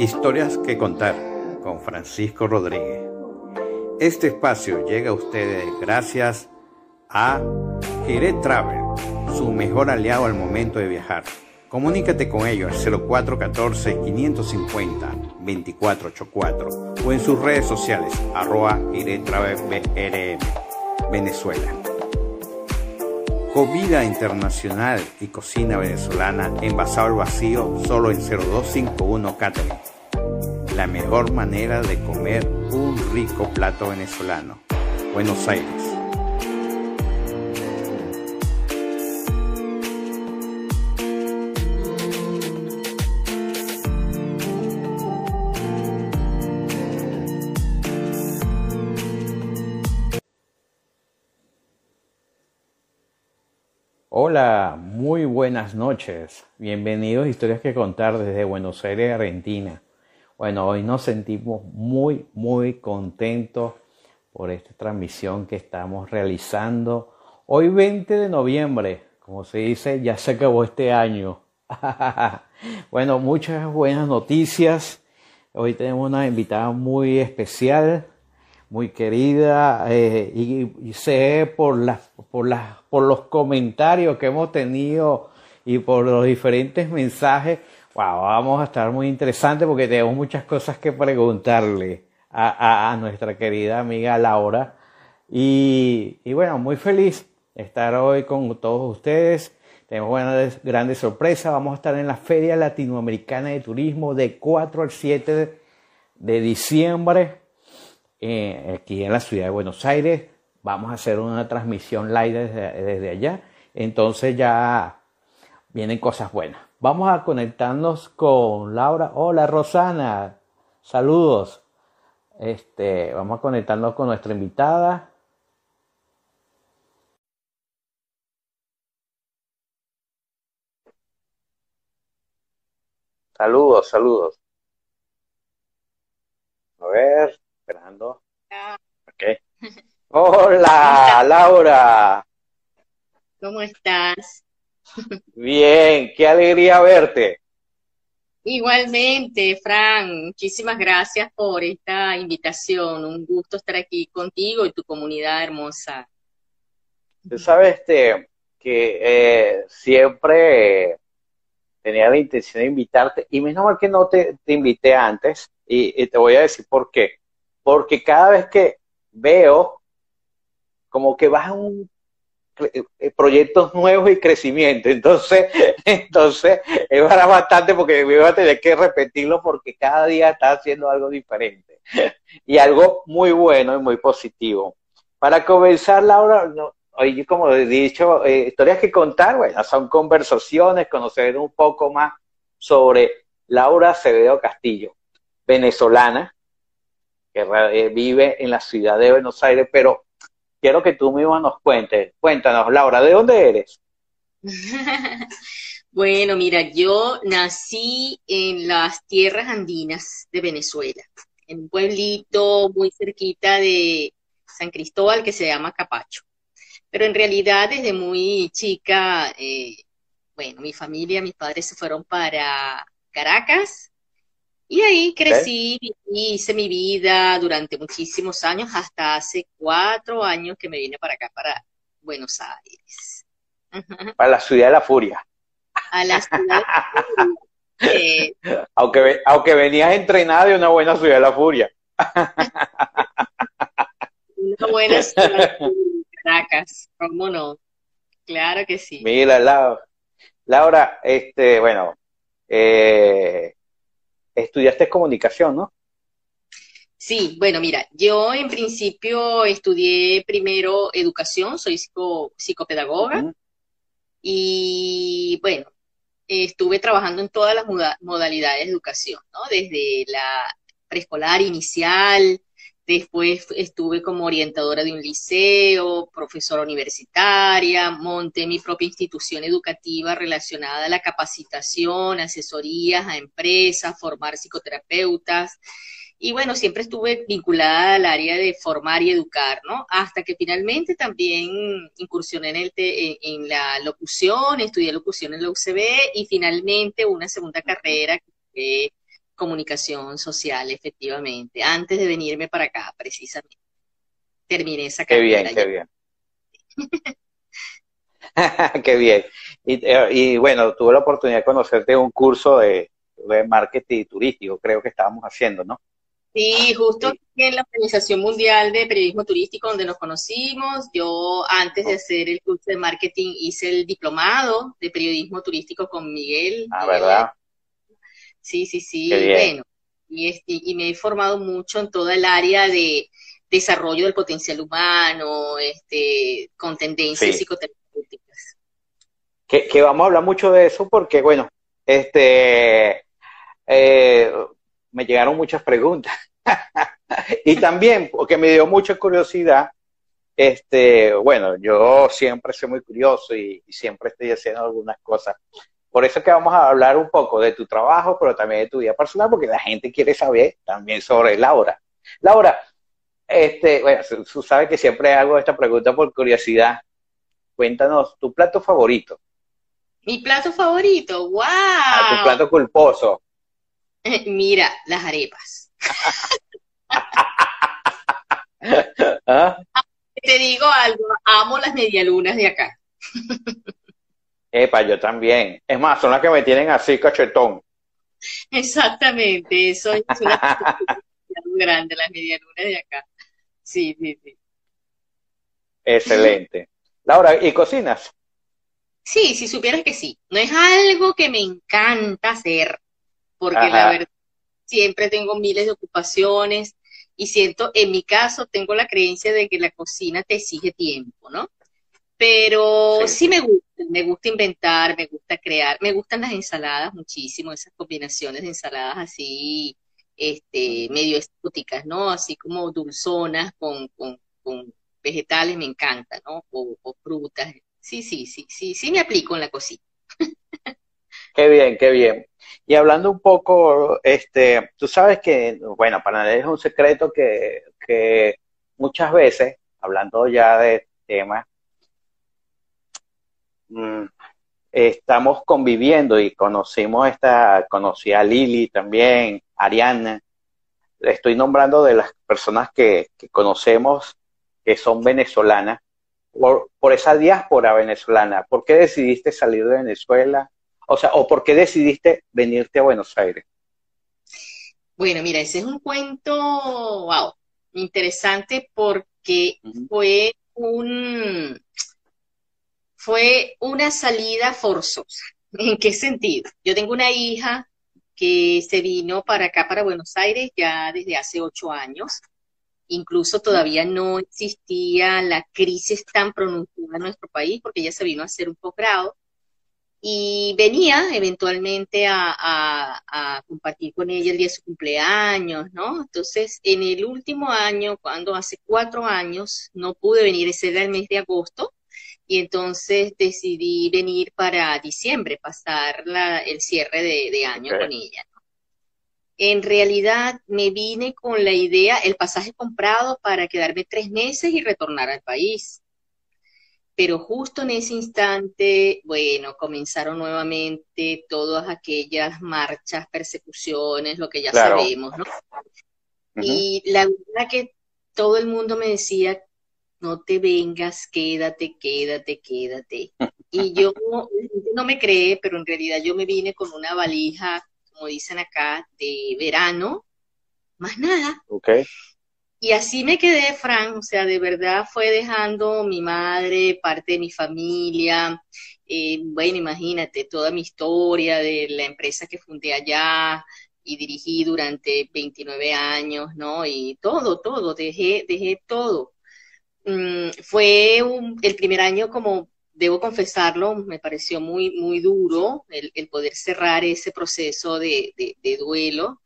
Historias que contar con Francisco Rodríguez. Este espacio llega a ustedes gracias a Gire Travel, su mejor aliado al momento de viajar. Comunícate con ellos al 0414-550-2484 o en sus redes sociales arroba BRM, Venezuela. Comida internacional y cocina venezolana envasado al vacío solo en 0251 Catering. La mejor manera de comer un rico plato venezolano. Buenos Aires. Muy buenas noches. Bienvenidos a Historias que contar desde Buenos Aires, Argentina. Bueno, hoy nos sentimos muy, muy contentos por esta transmisión que estamos realizando. Hoy 20 de noviembre, como se dice, ya se acabó este año. bueno, muchas buenas noticias. Hoy tenemos una invitada muy especial muy querida eh, y, sé por, las, por, las, por los comentarios que hemos tenido y por los diferentes mensajes, wow, vamos a estar muy interesantes porque tenemos muchas cosas que preguntarle a, a, nuestra querida amiga Laura. Y, y, bueno, muy feliz estar hoy con todos ustedes. Tenemos buenas, grandes sorpresas. Vamos a estar en la Feria Latinoamericana de Turismo de 4 al 7 de diciembre eh, aquí en la ciudad de Buenos Aires. Vamos a hacer una transmisión live desde, desde allá. Entonces ya vienen cosas buenas. Vamos a conectarnos con Laura. Hola Rosana, saludos. Este, vamos a conectarnos con nuestra invitada. Saludos, saludos. A ver esperando. Hola, Laura. ¿Cómo estás? Bien, qué alegría verte. Igualmente, Fran, muchísimas gracias por esta invitación. Un gusto estar aquí contigo y tu comunidad hermosa. Tú sabes este, que eh, siempre tenía la intención de invitarte, y menos mal que no te, invité antes, y, te voy a decir por qué porque cada vez que veo como que a un eh, proyectos nuevos y crecimiento. Entonces, entonces es bastante porque voy a tener que repetirlo porque cada día está haciendo algo diferente y algo muy bueno y muy positivo. Para comenzar, Laura, hoy como he dicho, eh, historias que contar, bueno, son conversaciones, conocer un poco más sobre Laura Acevedo Castillo, venezolana, que eh, vive en la ciudad de Buenos Aires, pero quiero que tú misma nos cuentes. Cuéntanos, Laura, ¿de dónde eres? bueno, mira, yo nací en las tierras andinas de Venezuela, en un pueblito muy cerquita de San Cristóbal que se llama Capacho. Pero en realidad desde muy chica, eh, bueno, mi familia, mis padres se fueron para Caracas y ahí crecí y hice mi vida durante muchísimos años, hasta hace cuatro años que me vine para acá, para Buenos Aires. Para la ciudad de la furia. A la ciudad de la furia. Eh, aunque, aunque venías entrenada de una buena ciudad de la furia. una buena ciudad de Caracas, ¿cómo no? Claro que sí. Mira, Laura, Laura este, bueno, eh, estudiaste comunicación, ¿no? Sí, bueno, mira, yo en principio estudié primero educación, soy psicopedagoga y bueno, estuve trabajando en todas las modalidades de educación, ¿no? Desde la preescolar inicial, Después estuve como orientadora de un liceo, profesora universitaria, monté mi propia institución educativa relacionada a la capacitación, asesorías a empresas, formar psicoterapeutas. Y bueno, siempre estuve vinculada al área de formar y educar, ¿no? Hasta que finalmente también incursioné en, el en, la locución, estudié locución en la UCB y finalmente una segunda carrera que comunicación social, efectivamente, antes de venirme para acá, precisamente. Terminé esa carrera. Qué bien, qué bien. qué bien. Y, bueno, tuve la oportunidad de conocerte en un curso de, de marketing turístico, creo que estábamos haciendo, ¿no? Sí, justo en la Organización Mundial de Periodismo Turístico donde nos conocimos. Yo antes de hacer el curso de marketing hice el diplomado de periodismo turístico con Miguel. Ah, ¿verdad? Sí, sí, sí. Bueno, y, y me he formado mucho en toda el área de desarrollo del potencial humano, este, con tendencias psicoterapéuticas. Que, que, vamos a hablar mucho de eso porque, bueno, este, eh, me llegaron muchas preguntas. y también, porque me dio mucha curiosidad, este, bueno, yo siempre soy muy curioso y, siempre estoy haciendo algunas cosas. Por eso que vamos a hablar un poco de tu trabajo, pero también de tu vida personal, porque la gente quiere saber también sobre Laura. Laura, este, bueno, tú sabes que siempre hago esta pregunta por curiosidad. Cuéntanos tu plato favorito. Mi plato favorito, wow. Ah, tu plato culposo. Mira, las arepas. ¿Ah? Te digo algo, amo las medialunas de acá. Epa, yo también. Es más, son las que me tienen así cachetón. Exactamente, eso es una muy grande, las medialunas de acá. Sí, sí, sí. Excelente. Laura, ¿y cocinas? Sí, si supieras que sí. No es algo que me encanta hacer, porque la verdad siempre tengo miles de ocupaciones y siento, en mi caso, tengo la creencia de que la cocina te exige tiempo, ¿no? Pero sí, me gusta, me gusta inventar, me gusta crear, me gustan las ensaladas muchísimo, esas combinaciones de ensaladas así, este, medio exóticas, ¿no? Así como dulzonas con, con, vegetales, me encanta, ¿no? O, o frutas. Sí, sí, sí, sí, sí me aplico en la cocina. Qué bien, qué bien. Y hablando un poco, este, tú sabes que, bueno, para nadie es un secreto que, que muchas veces, hablando ya de temas, mm, estamos conviviendo y conocimos esta, conocí a Lili también, Ariana, estoy nombrando de las personas que, que conocemos que son venezolanas, por, por esa diáspora venezolana. ¿Por qué decidiste salir de Venezuela? O sea, ¿o por qué decidiste venirte a Buenos Aires? Bueno, mira, ese es un cuento, wow, interesante porque fue un fue una salida forzosa. ¿En qué sentido? Yo tengo una hija que se vino para acá, para Buenos Aires, ya desde hace ocho años. Incluso todavía no existía la crisis tan pronunciada en nuestro país, porque ella se vino a hacer un posgrado y venía eventualmente a, compartir con ella el día de su cumpleaños, ¿no? Entonces, en el último año, cuando hace cuatro años, no pude venir, ese era el mes de agosto, y entonces decidí venir para diciembre, pasar la, el cierre de, año con ella. En realidad me vine con la idea, el pasaje comprado para quedarme tres meses y retornar al país pero justo en ese instante, bueno, comenzaron nuevamente todas aquellas marchas, persecuciones, lo que ya sabemos, ¿no? Y la verdad que todo el mundo me decía, no te vengas, quédate, quédate, quédate. Y yo no me cree, pero en realidad yo me vine con una valija, como dicen acá, de verano, más nada. Okay. Y así me quedé, Fran, o sea, de verdad fue dejando mi madre, parte de mi familia, eh, bueno, imagínate, toda mi historia de la empresa que fundé allá y dirigí durante 29 años, ¿no? Y todo, todo, dejé, dejé todo. Mm, fue el primer año como debo confesarlo, me pareció muy, muy duro el, poder cerrar ese proceso de, de duelo.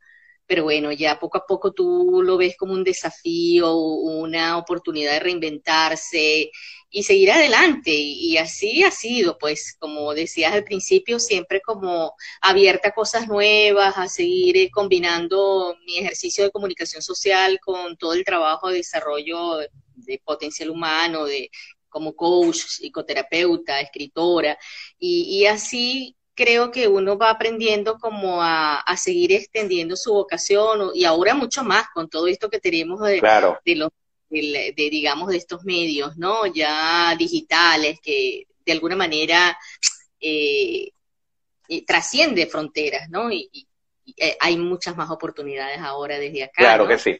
Pero bueno, ya poco a poco tú lo ves como un desafío, una oportunidad de reinventarse y seguir adelante. Y así ha sido, pues, como decías al principio, siempre como abierta a cosas nuevas, a seguir eh, combinando mi ejercicio de comunicación social con todo el trabajo de desarrollo de potencial humano, de como coach, psicoterapeuta, escritora, y, y así creo que uno va aprendiendo como a, seguir extendiendo su vocación y ahora mucho más con todo esto que tenemos de, de los de, digamos de estos medios no ya digitales que de alguna manera eh, eh, trasciende fronteras no y, eh, hay muchas más oportunidades ahora desde acá claro que sí.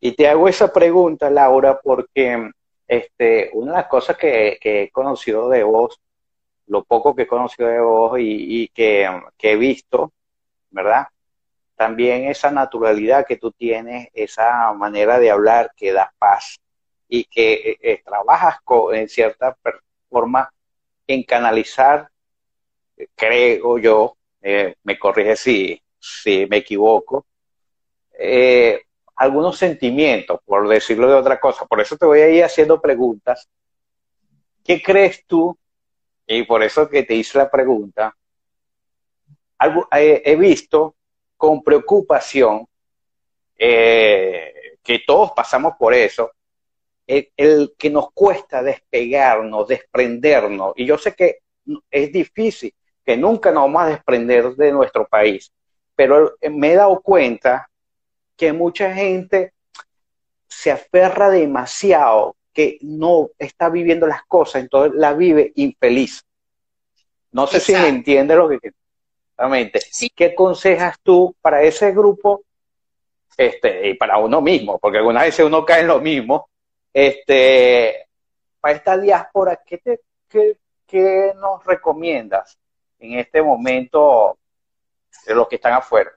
Y te hago esa pregunta Laura porque este una de las cosas que, que he conocido de vos lo poco que he conocido de vos y, que, he visto, ¿verdad? También esa naturalidad que tú tienes, esa manera de hablar que da paz y que eh, eh, trabajas en cierta forma en canalizar, creo yo, eh, me corrige si, si me equivoco, algunos sentimientos, por decirlo de otra cosa. Por eso te voy a ir haciendo preguntas. ¿Qué crees tú y por eso que te hice la pregunta, algo, eh, he visto con preocupación eh, que todos pasamos por eso, el, que nos cuesta despegarnos, desprendernos, y yo sé que es difícil, que nunca nos vamos a desprender de nuestro país, pero me he dado cuenta que mucha gente se aferra demasiado que no está viviendo las cosas, entonces la vive infeliz. No sé si me entiende lo que exactamente. ¿Qué aconsejas tú para ese grupo este, y para uno mismo? Porque algunas veces uno cae en lo mismo. Este, para esta diáspora, ¿qué, te, qué, nos recomiendas en este momento de los que están afuera?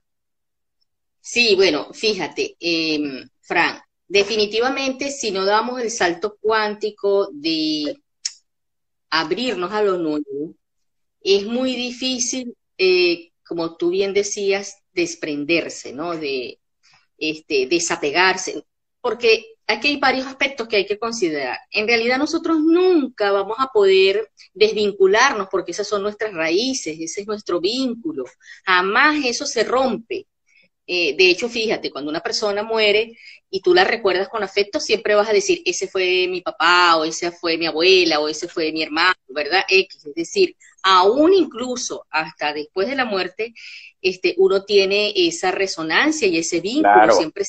Sí, bueno, fíjate, eh, Fran, definitivamente si no damos el salto cuántico de abrirnos a lo nuevo, es muy difícil, eh, como tú bien decías, desprenderse, ¿no? De este, desapegarse, porque aquí hay varios aspectos que hay que considerar. En realidad nosotros nunca vamos a poder desvincularnos porque esas son nuestras raíces, ese es nuestro vínculo. Jamás eso se rompe. Eh, de hecho, fíjate, cuando una persona muere y tú la recuerdas con afecto, siempre vas a decir, ese fue mi papá, o esa fue mi abuela, o ese fue mi hermano, ¿verdad? X. Es decir, aún incluso hasta después de la muerte, este, uno tiene esa resonancia y ese vínculo, siempre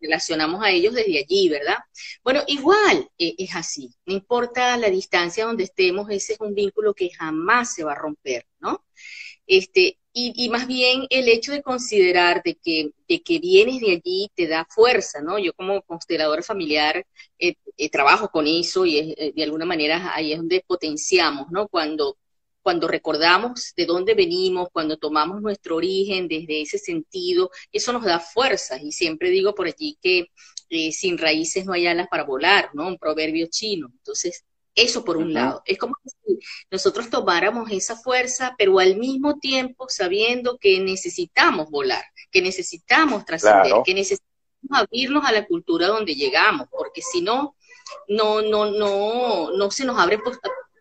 relacionamos a ellos desde allí, ¿verdad? Bueno, igual eh, es así, no importa la distancia donde estemos, ese es un vínculo que jamás se va a romper, ¿no? Este, y, más bien el hecho de considerar de que, de que vienes de allí te da fuerza, ¿no? Yo como consteladora familiar eh, eh, trabajo con eso y eh, de alguna manera ahí es donde potenciamos, ¿no? Cuando, cuando recordamos de dónde venimos, cuando tomamos nuestro origen desde ese sentido, eso nos da fuerza. Y siempre digo por allí que sin raíces no hay alas para volar, ¿no? Un proverbio chino. Entonces, eso por un lado. Es como si nosotros tomáramos esa fuerza, pero al mismo tiempo sabiendo que necesitamos volar, que necesitamos trascender, que necesitamos abrirnos a la cultura donde llegamos, porque si no, no, no, no, no se nos abren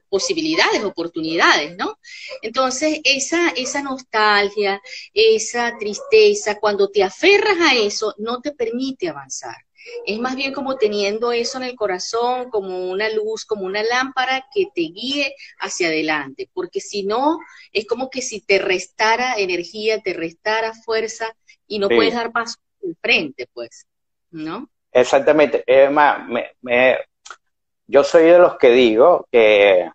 posibilidades, oportunidades, ¿no? Entonces, esa, esa nostalgia, esa tristeza, cuando te aferras a eso, no te permite avanzar. Es más bien como teniendo eso en el corazón, como una luz, como una lámpara que te guíe hacia adelante, porque si no, es como que si te restara energía, te restara fuerza y no puedes dar paso al frente, pues, ¿no? Exactamente. me, yo soy de los que digo que,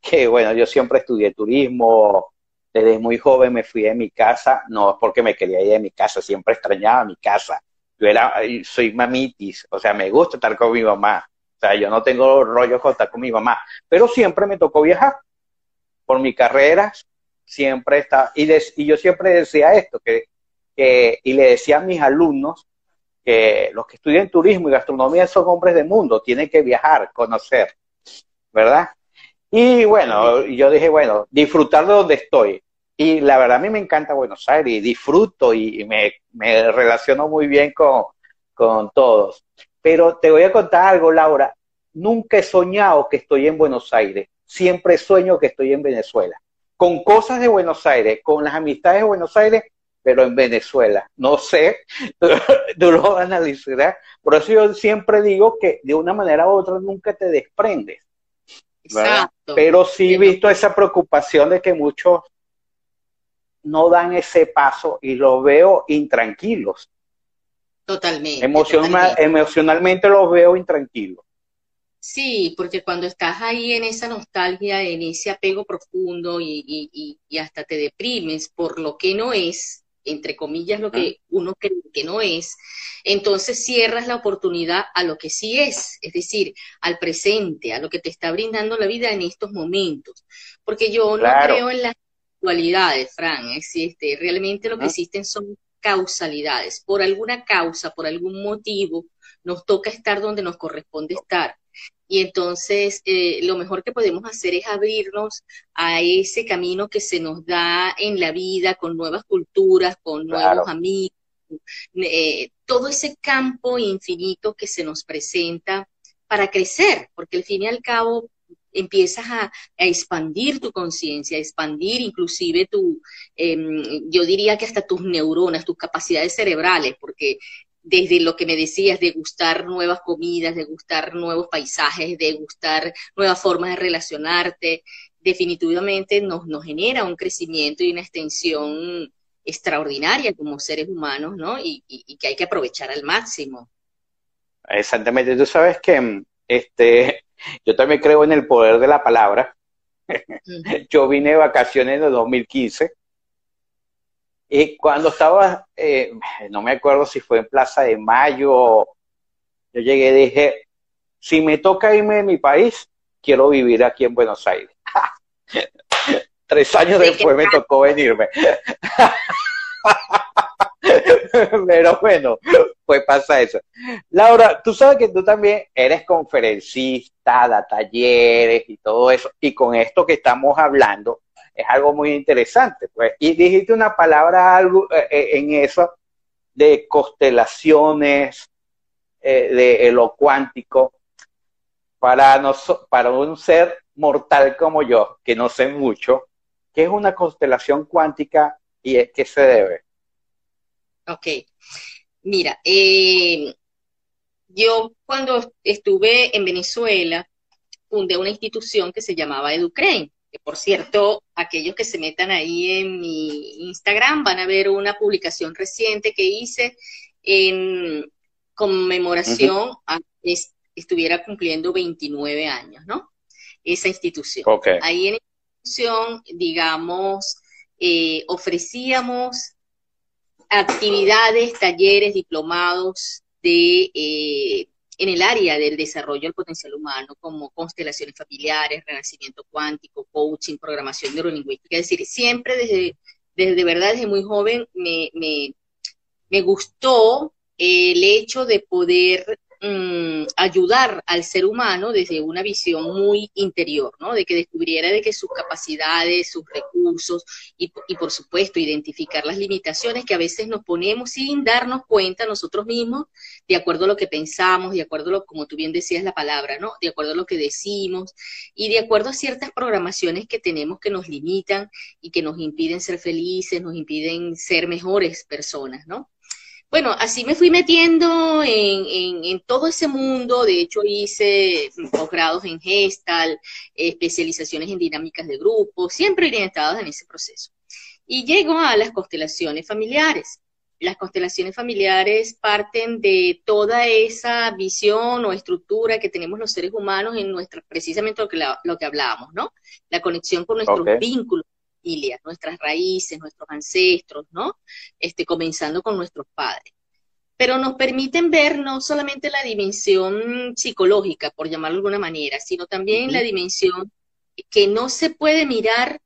que, bueno, yo siempre estudié turismo, desde muy joven me fui de mi casa, no es porque me quería ir de mi casa, siempre extrañaba mi casa yo era, soy mamitis, o sea, me gusta estar con mi mamá. O sea, yo no tengo rollo con estar con mi mamá, pero siempre me tocó viajar. Por mi carrera, siempre está, y, y yo siempre decía esto, que, que, y le decía a mis alumnos que los que estudian turismo y gastronomía son hombres del mundo, tienen que viajar, conocer, ¿verdad? Y bueno, yo dije, bueno, disfrutar de donde estoy. Y la verdad a mí me encanta Buenos Aires y disfruto y me, relaciono muy bien con, todos. Pero te voy a contar algo, Laura. Nunca he soñado que estoy en Buenos Aires. Siempre sueño que estoy en Venezuela. Con cosas de Buenos Aires, con las amistades de Buenos Aires, pero en Venezuela. No sé, tú lo analizarás. Por eso yo siempre digo que de una manera u otra nunca te desprendes. Exacto. Pero sí he visto esa preocupación de que muchos no dan ese paso y los veo intranquilos. Totalmente. Emocionalmente los veo intranquilos. Sí, porque cuando estás ahí en esa nostalgia, en ese apego profundo y, hasta te deprimes por lo que no es, entre comillas, lo que uno cree que no es, entonces cierras la oportunidad a lo que sí es, es decir, al presente, a lo que te está brindando la vida en estos momentos. Porque yo no creo en las cualidades, Fran, existe, realmente lo que existen son causalidades. Por alguna causa, por algún motivo, nos toca estar donde nos corresponde estar. Y entonces eh, lo mejor que podemos hacer es abrirnos a ese camino que se nos da en la vida, con nuevas culturas, con nuevos amigos, eh, todo ese campo infinito que se nos presenta para crecer, porque al fin y al cabo empiezas a, expandir tu conciencia, a expandir inclusive tu, em, yo diría que hasta tus neuronas, tus capacidades cerebrales, porque desde lo que me decías de gustar nuevas comidas, de gustar nuevos paisajes, de gustar nuevas formas de relacionarte, definitivamente nos, nos genera un crecimiento y una extensión extraordinaria como seres humanos, ¿no? Y, que hay que aprovechar al máximo. Exactamente. Tú sabes que este, yo también creo en el poder de la palabra. Yo vine de vacaciones en el 2015 y cuando estaba, eh, no me acuerdo si fue en Plaza de Mayo, yo llegué y dije, si me toca irme de mi país, quiero vivir aquí en Buenos Aires. Tres años después me tocó venirme. Pero bueno, pues pasa eso. Laura, tú sabes que tú también eres conferencista, da talleres y todo eso. Y con esto que estamos hablando, es algo muy interesante. Pues. Y dijiste una palabra algo eh, eh, en eso de constelaciones, eh, de lo cuántico. Para, para un ser mortal como yo, que no sé mucho, ¿qué es una constelación cuántica y es qué se debe? Ok. Mira, yo cuando estuve en Venezuela fundé una institución que se llamaba Educrain que por cierto, aquellos que se metan ahí en mi Instagram van a ver una publicación reciente que hice en conmemoración a estuviera cumpliendo 29 años, ¿no? Esa institución. Ahí en la institución, digamos, eh, ofrecíamos actividades, talleres, diplomados de eh, en el área del desarrollo del potencial humano, como constelaciones familiares, renacimiento cuántico, coaching, programación neurolingüística. Es decir, siempre desde, desde verdad, desde muy joven, me, me, me gustó el hecho de poder Mm, ayudar al ser humano desde una visión muy interior, ¿no? De que descubriera de que sus capacidades, sus recursos y, por supuesto identificar las limitaciones que a veces nos ponemos sin darnos cuenta nosotros mismos, de acuerdo a lo que pensamos, de acuerdo a lo, como tú bien decías la palabra, ¿no? De acuerdo a lo que decimos y de acuerdo a ciertas programaciones que tenemos que nos limitan y que nos impiden ser felices, nos impiden ser mejores personas, ¿no? Bueno, así me fui metiendo en, todo ese mundo. De hecho, hice posgrados en Gestal, especializaciones en dinámicas de grupo, siempre orientadas en ese proceso. Y llego a las constelaciones familiares. Las constelaciones familiares parten de toda esa visión o estructura que tenemos los seres humanos en nuestra, precisamente lo que, lo que hablábamos, ¿no? La conexión con nuestros vínculos nuestras raíces, nuestros ancestros, ¿no? Este, comenzando con nuestros padres. Pero nos permiten ver no solamente la dimensión psicológica, por llamarlo de alguna manera, sino también la dimensión que no se puede mirar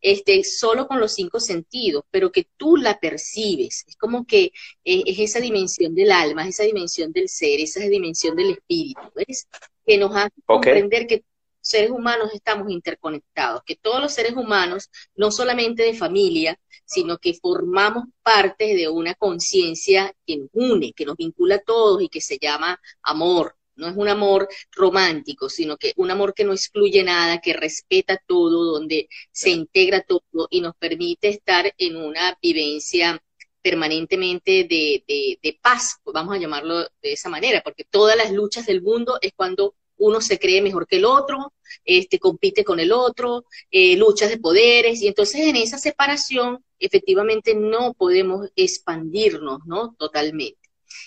este, solo con los cinco sentidos, pero que tú la percibes. Es como que eh, es esa dimensión del alma, es esa dimensión del ser, esa dimensión del espíritu, ¿ves? Que nos hace comprender que seres humanos estamos interconectados, que todos los seres humanos, no solamente de familia, sino que formamos parte de una conciencia que nos une, que nos vincula a todos y que se llama amor. No es un amor romántico, sino que un amor que no excluye nada, que respeta todo, donde se integra todo y nos permite estar en una vivencia permanentemente de, de, de paz, vamos a llamarlo de esa manera, porque todas las luchas del mundo es cuando uno se cree mejor que el otro, este, compite con el otro, eh, luchas de poderes, y entonces en esa separación efectivamente no podemos expandirnos, ¿no? Totalmente.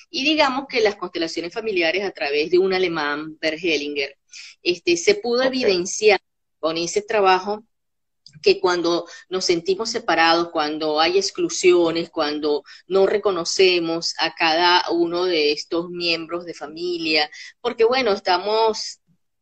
Y digamos que las constelaciones familiares a través de un alemán, Bert Hellinger, este, se pudo evidenciar con ese trabajo que cuando nos sentimos separados, cuando hay exclusiones, cuando no reconocemos a cada uno de estos miembros de familia, porque bueno, estamos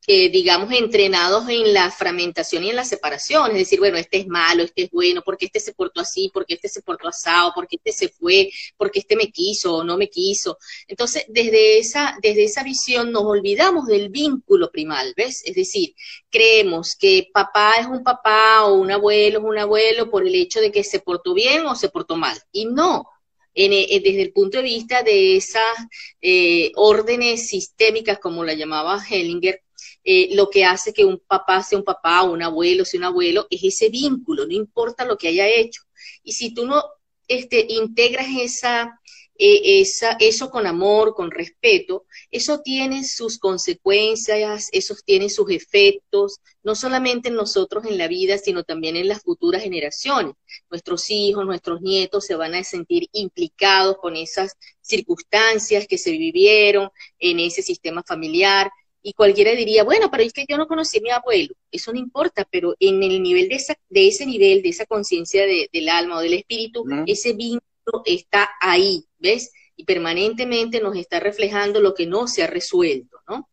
digamos, entrenados en la fragmentación y en la separación, es decir, bueno, este es malo, este es bueno, porque este se portó así, porque este se portó asado, porque este se fue, porque este me quiso o no me quiso. Entonces, desde esa, desde esa visión nos olvidamos del vínculo primal, ¿ves? Es decir, creemos que papá es un papá o un abuelo es un abuelo por el hecho de que se portó bien o se portó mal. Y no, eh, desde el punto de vista de esas eh, órdenes sistémicas, como la llamaba Hellinger, eh, lo que hace que un papá sea un papá, un abuelo sea un abuelo, es ese vínculo, no importa lo que haya hecho. Y si tú no este, integras esa, eh, esa, eso con amor, con respeto, eso tiene sus consecuencias, eso tiene sus efectos, no solamente en nosotros en la vida, sino también en las futuras generaciones. Nuestros hijos, nuestros nietos se van a sentir implicados con esas circunstancias que se vivieron en ese sistema familiar y cualquiera diría, bueno, pero es que yo no conocí a mi abuelo, eso no importa, pero en el nivel de, esa, de ese nivel, de esa conciencia del alma o del espíritu, ese vínculo está ahí, ¿ves? Y permanentemente nos está reflejando lo que no se ha resuelto, ¿no?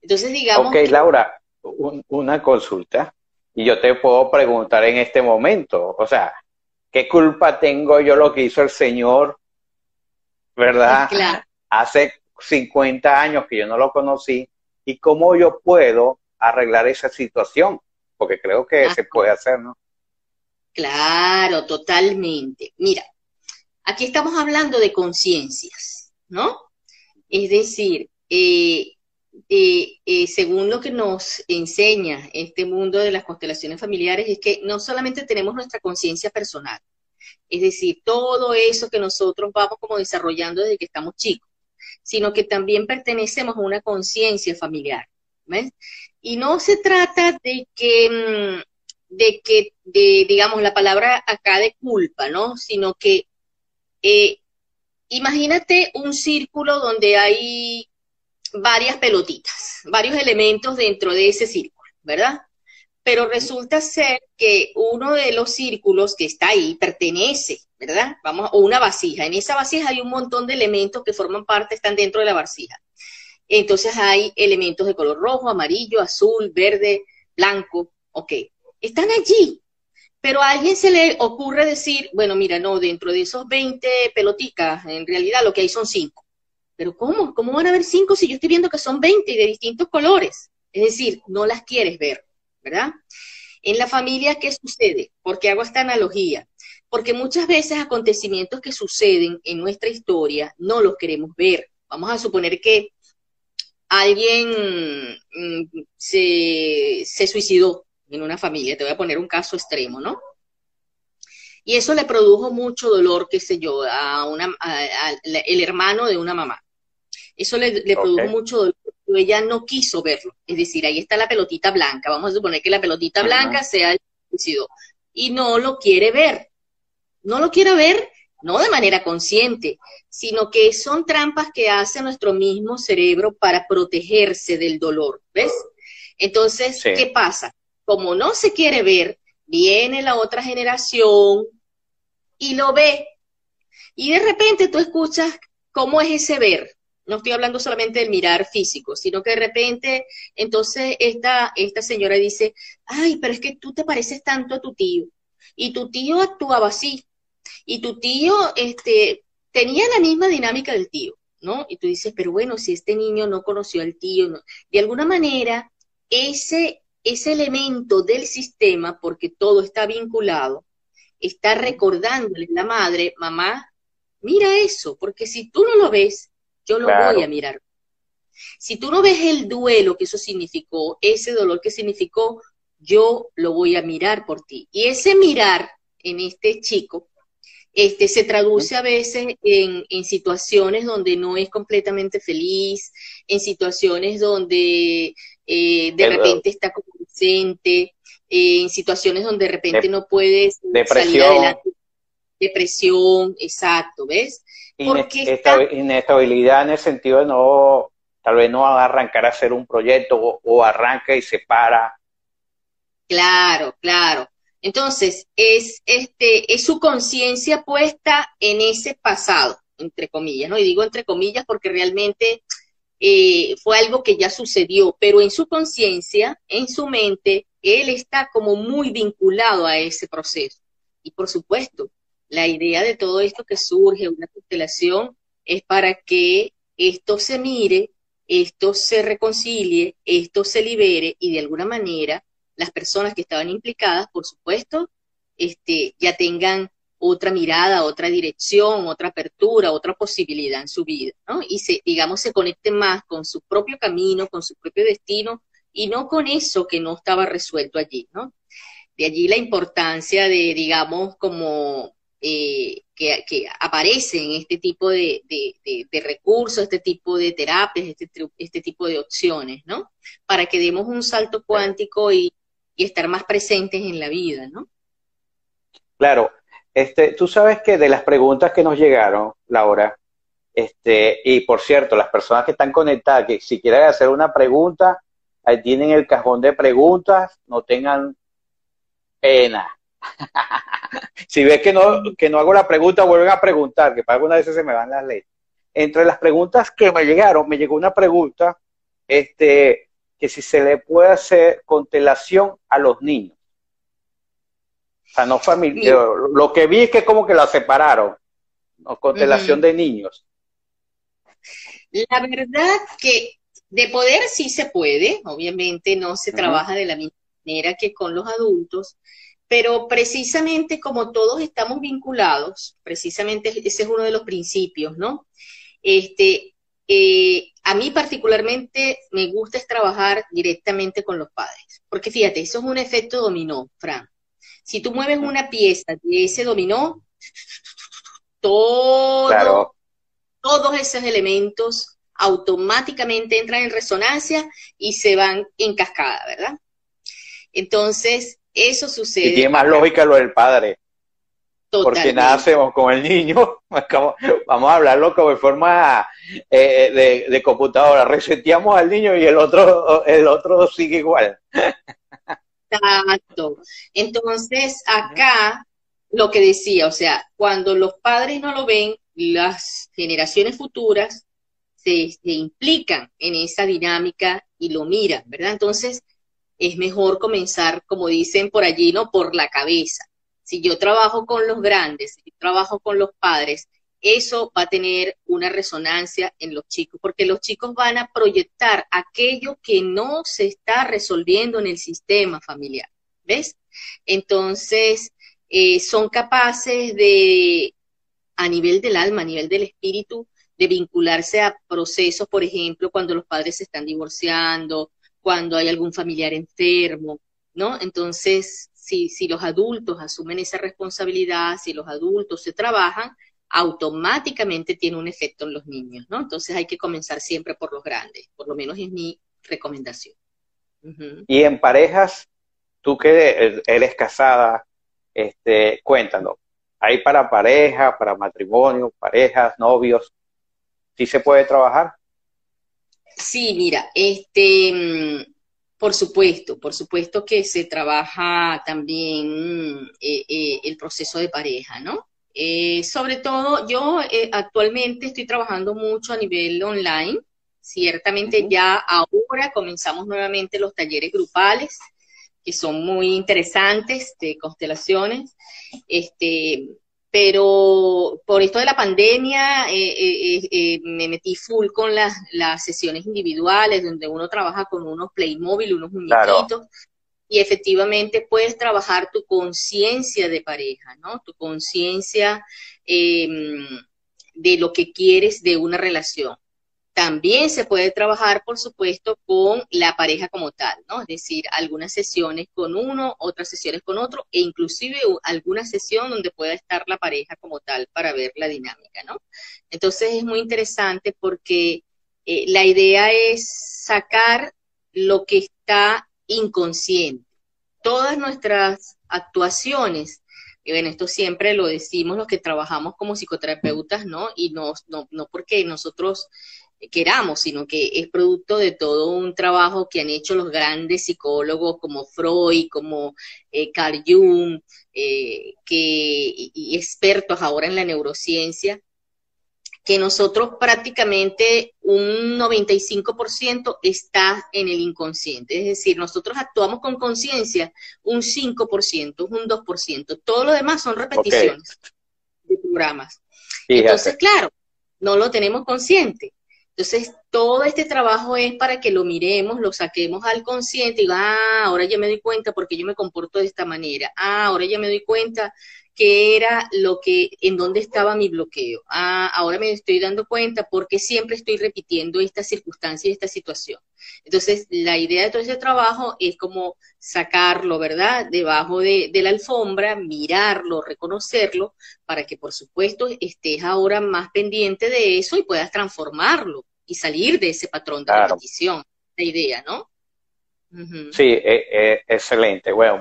Entonces, digamos... Ok, Laura, una consulta, y yo te puedo preguntar en este momento, o sea, ¿qué culpa tengo yo lo que hizo el Señor, verdad? Claro. Hace 50 años que yo no lo conocí, y cómo yo puedo arreglar esa situación, porque creo que se puede hacer, ¿no? Claro, totalmente. Mira, aquí estamos hablando de conciencias, ¿no? Es decir, eh, eh, eh, según lo que nos enseña este mundo de las constelaciones familiares, es que no solamente tenemos nuestra conciencia personal, es decir, todo eso que nosotros vamos como desarrollando desde que estamos chicos, sino que también pertenecemos a una conciencia familiar. ¿ves? Y no se trata de que, mm, de que, de, digamos, la palabra acá de culpa, ¿no? Sino que eh, imagínate un círculo donde hay varias pelotitas, varios elementos dentro de ese círculo, ¿verdad? Pero resulta ser que uno de los círculos que está ahí pertenece ¿verdad? Vamos, o una vasija. En esa vasija hay un montón de elementos que forman parte, están dentro de la vasija. Entonces hay elementos de color rojo, amarillo, azul, verde, blanco, ok. Están allí, pero a alguien se le ocurre decir, bueno, mira, no, dentro de esos 20 peloticas, en realidad lo que hay son 5. Pero ¿cómo? ¿Cómo van a haber 5 si yo estoy viendo que son 20 y de distintos colores? Es decir, no las quieres ver, ¿verdad? En la familia, ¿qué sucede? Porque hago esta analogía porque muchas veces acontecimientos que suceden en nuestra historia no los queremos ver. Vamos a suponer que alguien mm, se, suicidó en una familia, te voy a poner un caso extremo, ¿no? Y eso le produjo mucho dolor, qué sé yo, a, una, el hermano de una mamá. Eso le, produjo mucho dolor, ella no quiso verlo. Es decir, ahí está la pelotita blanca. Vamos a suponer que la pelotita blanca sea el suicidio. Y no lo quiere ver no lo quiero ver, no de manera consciente, sino que son trampas que hace nuestro mismo cerebro para protegerse del dolor, ¿ves? Entonces, ¿qué pasa? Como no se quiere ver, viene la otra generación y lo ve. Y de repente tú escuchas cómo es ese ver. No estoy hablando solamente del mirar físico, sino que de repente, entonces esta, esta señora dice, ay, pero es que tú te pareces tanto a tu tío. Y tu tío actuaba así, y tu tío este, tenía la misma dinámica del tío, ¿no? Y tú dices, pero bueno, si este niño no conoció al tío, de alguna manera, ese, ese elemento del sistema, porque todo está vinculado, está recordándole la madre, mamá, mira eso, porque si tú no lo ves, yo lo voy a mirar. Si tú no ves el duelo que eso significó, ese dolor que significó, yo lo voy a mirar por ti. Y ese mirar en este chico este, se traduce a veces en, en, situaciones donde no es completamente feliz, en situaciones donde eh, de repente está como adolescente, en situaciones donde de repente no puedes depresión. salir adelante. Depresión, exacto, ¿ves? Inestabilidad en el sentido de no, tal vez no arrancar a hacer un proyecto o, o arranca y se para. Claro, claro. Entonces, es, este, es su conciencia puesta en ese pasado, entre comillas, ¿no? Y digo entre comillas porque realmente eh, fue algo que ya sucedió, pero en su conciencia, en su mente, él está como muy vinculado a ese proceso. Y por supuesto, la idea de todo esto que surge, una constelación, es para que esto se mire, esto se reconcilie, esto se libere y de alguna manera las personas que estaban implicadas, por supuesto, este, ya tengan otra mirada, otra dirección, otra apertura, otra posibilidad en su vida, ¿no? Y se, digamos, se conecten más con su propio camino, con su propio destino, y no con eso que no estaba resuelto allí, ¿no? De allí la importancia de, digamos, como eh, que, que, aparece en este tipo de, recursos, este tipo de terapias, este, este, tipo de opciones, ¿no? Para que demos un salto cuántico y, y estar más presentes en la vida, ¿no? Claro, este, tú sabes que de las preguntas que nos llegaron, Laura, este, y por cierto, las personas que están conectadas, que si quieren hacer una pregunta, ahí tienen el cajón de preguntas, no tengan pena. Si ves que no, que no hago la pregunta, vuelven a preguntar, que para algunas veces se me van las leyes. Entre las preguntas que me llegaron, me llegó una pregunta, este, que si se le puede hacer constelación a los niños. O sea, no familia. Lo que vi es que como que la separaron. ¿no? Constelación de niños. La verdad que de poder sí se puede, obviamente no se trabaja de la misma manera que con los adultos, pero precisamente como todos estamos vinculados, precisamente ese es uno de los principios, ¿no? Este, eh, a mí particularmente me gusta es trabajar directamente con los padres, porque fíjate, eso es un efecto dominó, Fran. Si tú mueves una pieza de ese dominó, todo, todos esos elementos automáticamente entran en resonancia y se van en cascada, ¿verdad? Entonces, eso sucede. Y tiene más lógica lo del padre. Porque nada hacemos con el niño, vamos a hablarlo como de forma eh, de, computadora, reseteamos al niño y el otro, el otro sigue igual. Exacto. Entonces, acá lo que decía, o sea, cuando los padres no lo ven, las generaciones futuras se, se implican en esa dinámica y lo miran, ¿verdad? Entonces, es mejor comenzar, como dicen por allí, ¿no? Por la cabeza si yo trabajo con los grandes, si trabajo con los padres, eso va a tener una resonancia en los chicos, porque los chicos van a proyectar aquello que no se está resolviendo en el sistema familiar, ¿ves? Entonces, eh, son capaces de, a nivel del alma, a nivel del espíritu, de vincularse a procesos, por ejemplo, cuando los padres se están divorciando, cuando hay algún familiar enfermo, ¿no? Entonces, si, si los adultos asumen esa responsabilidad, si los adultos se trabajan, automáticamente tiene un efecto en los niños, ¿no? Entonces hay que comenzar siempre por los grandes, por lo menos es mi recomendación. Y en parejas, tú que eres casada, este, cuéntanos, ¿hay para pareja, para matrimonio, parejas, novios? ¿Sí se puede trabajar? Sí, mira, este, mm, por supuesto, por supuesto que se trabaja también eh, eh, el proceso de pareja, ¿no? Eh, sobre todo, yo actualmente estoy trabajando mucho a nivel online. Ciertamente ya ahora comenzamos nuevamente los talleres grupales, que son muy interesantes de constelaciones. Este, pero por esto de la pandemia eh, eh, eh, me metí full con las, sesiones individuales, donde uno trabaja con unos Playmobil, unos muñequitos, y efectivamente puedes trabajar tu conciencia de pareja, ¿no? Tu conciencia em, de lo que quieres de una relación. También se puede trabajar, por supuesto, con la pareja como tal, ¿no? Es decir, algunas sesiones con uno, otras sesiones con otro, e inclusive alguna sesión donde pueda estar la pareja como tal para ver la dinámica, ¿no? Entonces es muy interesante porque eh, la idea es sacar lo que está inconsciente. Todas nuestras actuaciones, y bueno, esto siempre lo decimos los que trabajamos como psicoterapeutas, ¿no? Y no, no, no porque nosotros queramos, sino que es producto de todo un trabajo que han hecho los grandes psicólogos como Freud, como eh, Carl Jung, eh, que, y expertos ahora en la neurociencia, que nosotros prácticamente un 95% está en el inconsciente. Es decir, nosotros actuamos con conciencia un 5%, un 2%. Todo lo demás son repeticiones de programas. Entonces, claro, no lo tenemos consciente. Entonces, todo este trabajo es para que lo miremos, lo saquemos al consciente y ah, ahora ya me doy cuenta porque yo me comporto de esta manera. Ah, ahora ya me doy cuenta que era lo que, en dónde estaba mi bloqueo. Ah, ahora me estoy dando cuenta porque siempre estoy repitiendo esta circunstancia y esta situación. Entonces, la idea de todo ese trabajo es como sacarlo, ¿verdad? Debajo de, la alfombra, mirarlo, reconocerlo, para que, por supuesto, estés ahora más pendiente de eso y puedas transformarlo y salir de ese patrón de repetición. La idea, ¿no? Sí, eh, eh, excelente. Bueno,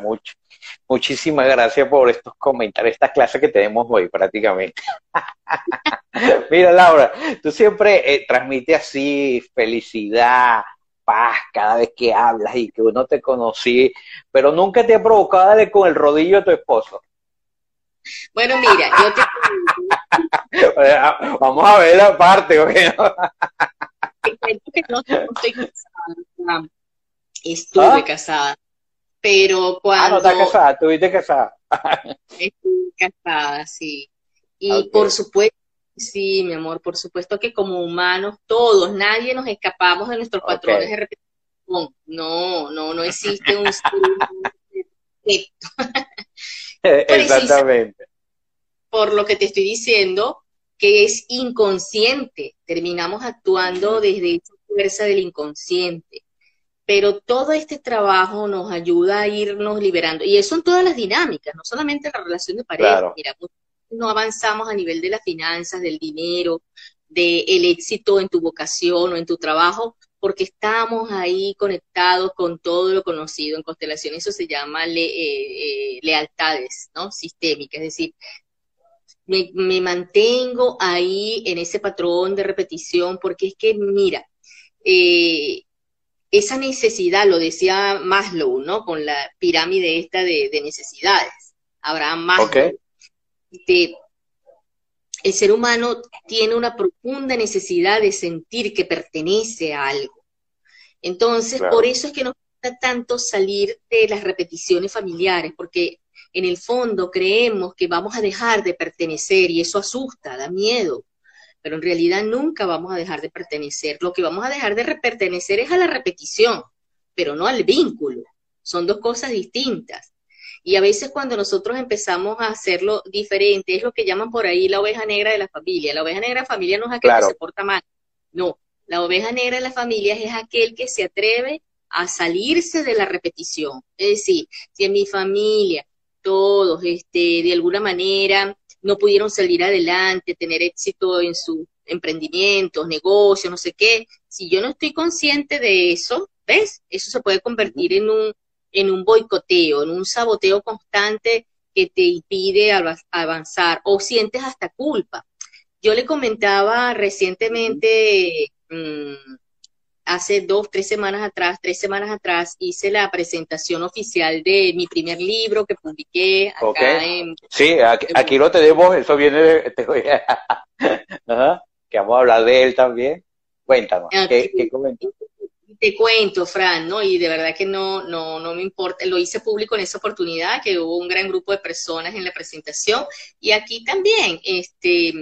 muchísimas gracias por estos comentarios, esta clase que tenemos hoy prácticamente. Mira, Laura, tú siempre eh, transmites así felicidad, paz cada vez que hablas y que uno te conocí, pero nunca te ha provocado darle con el rodillo a tu esposo. Bueno, mira, yo te... Vamos a ver la parte, que no estoy Estuve ¿Ah? casada. Pero cuando. Ah, no estás casada, estuviste casada. estuve casada, sí. Y por supuesto, sí, mi amor, por supuesto que como humanos, todos, nadie nos escapamos de nuestros patrones de repetición. No, no, no existe un Exactamente. Por lo que te estoy diciendo, que es inconsciente. Terminamos actuando desde esa fuerza del inconsciente pero todo este trabajo nos ayuda a irnos liberando. Y eso son todas las dinámicas, no solamente la relación de pareja. Mira, no avanzamos a nivel de las finanzas, del dinero, del éxito en tu vocación o en tu trabajo, porque estamos ahí conectados con todo lo conocido en constelación. Eso se llama eh, eh, lealtades ¿no? sistémicas, es decir, me, me mantengo ahí en ese patrón de repetición, porque es que, mira, eh, esa necesidad, lo decía Maslow, ¿no? Con la pirámide esta de, necesidades. Abraham Maslow. el ser humano tiene una profunda necesidad de sentir que pertenece a algo. Entonces, por eso es que nos gusta tanto salir de las repeticiones familiares, porque en el fondo creemos que vamos a dejar de pertenecer y eso asusta, da miedo pero en realidad nunca vamos a dejar de pertenecer. Lo que vamos a dejar de pertenecer es a la repetición, pero no al vínculo. Son dos cosas distintas. Y a veces cuando nosotros empezamos a hacerlo diferente, es lo que llaman por ahí la oveja negra de la familia. La oveja negra de la familia no es aquel que se porta mal. No, la oveja negra de la familia es aquel que se atreve a salirse de la repetición. Es decir, si en mi familia todos este, de alguna manera no pudieron salir adelante, tener éxito en sus emprendimientos, negocios, no sé qué. Si yo no estoy consciente de eso, ¿ves? Eso se puede convertir en un, en un boicoteo, en un saboteo constante que te impide avanzar o sientes hasta culpa. Yo le comentaba recientemente, hace dos, tres semanas atrás, tres semanas atrás, hice la presentación oficial de mi primer libro que publiqué acá en... Sí, aquí, lo tenemos, eso viene de... que vamos a hablar de él también. Cuéntanos, ¿qué, qué Te cuento, Fran, ¿no? Y de verdad que no, no, no me importa, lo hice público en esa oportunidad, que hubo un gran grupo de personas en la presentación, y aquí también, este,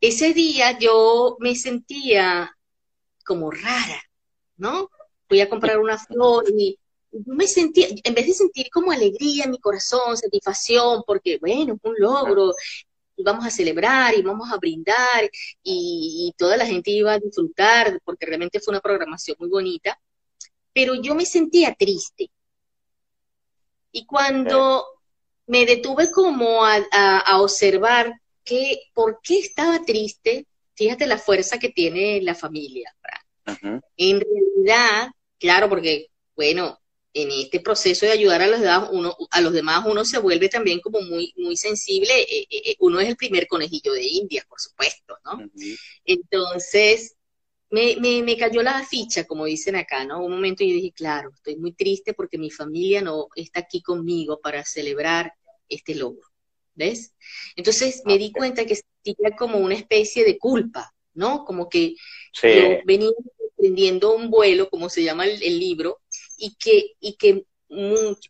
ese día yo me sentía como rara, ¿no? Fui a comprar una flor y me sentí, en vez de sentir como alegría en mi corazón, satisfacción, porque bueno, un logro, y vamos a celebrar y vamos a brindar y, toda la gente iba a disfrutar porque realmente fue una programación muy bonita, pero yo me sentía triste. Y cuando me detuve como a, a observar que, por qué estaba triste, fíjate la fuerza que tiene la familia. En realidad, claro, porque, bueno, en este proceso de ayudar a los demás, uno, a los demás uno se vuelve también como muy, muy sensible. Eh, eh, eh, uno es el primer conejillo de India, por supuesto, ¿no? Entonces, me, me, me, cayó la ficha, como dicen acá, ¿no? Un momento yo dije, claro, estoy muy triste porque mi familia no está aquí conmigo para celebrar este logro, ¿ves? Entonces me di cuenta que sentía como una especie de culpa, ¿no? Como que yo venía aprendiendo un vuelo, como se llama el libro, y que, y que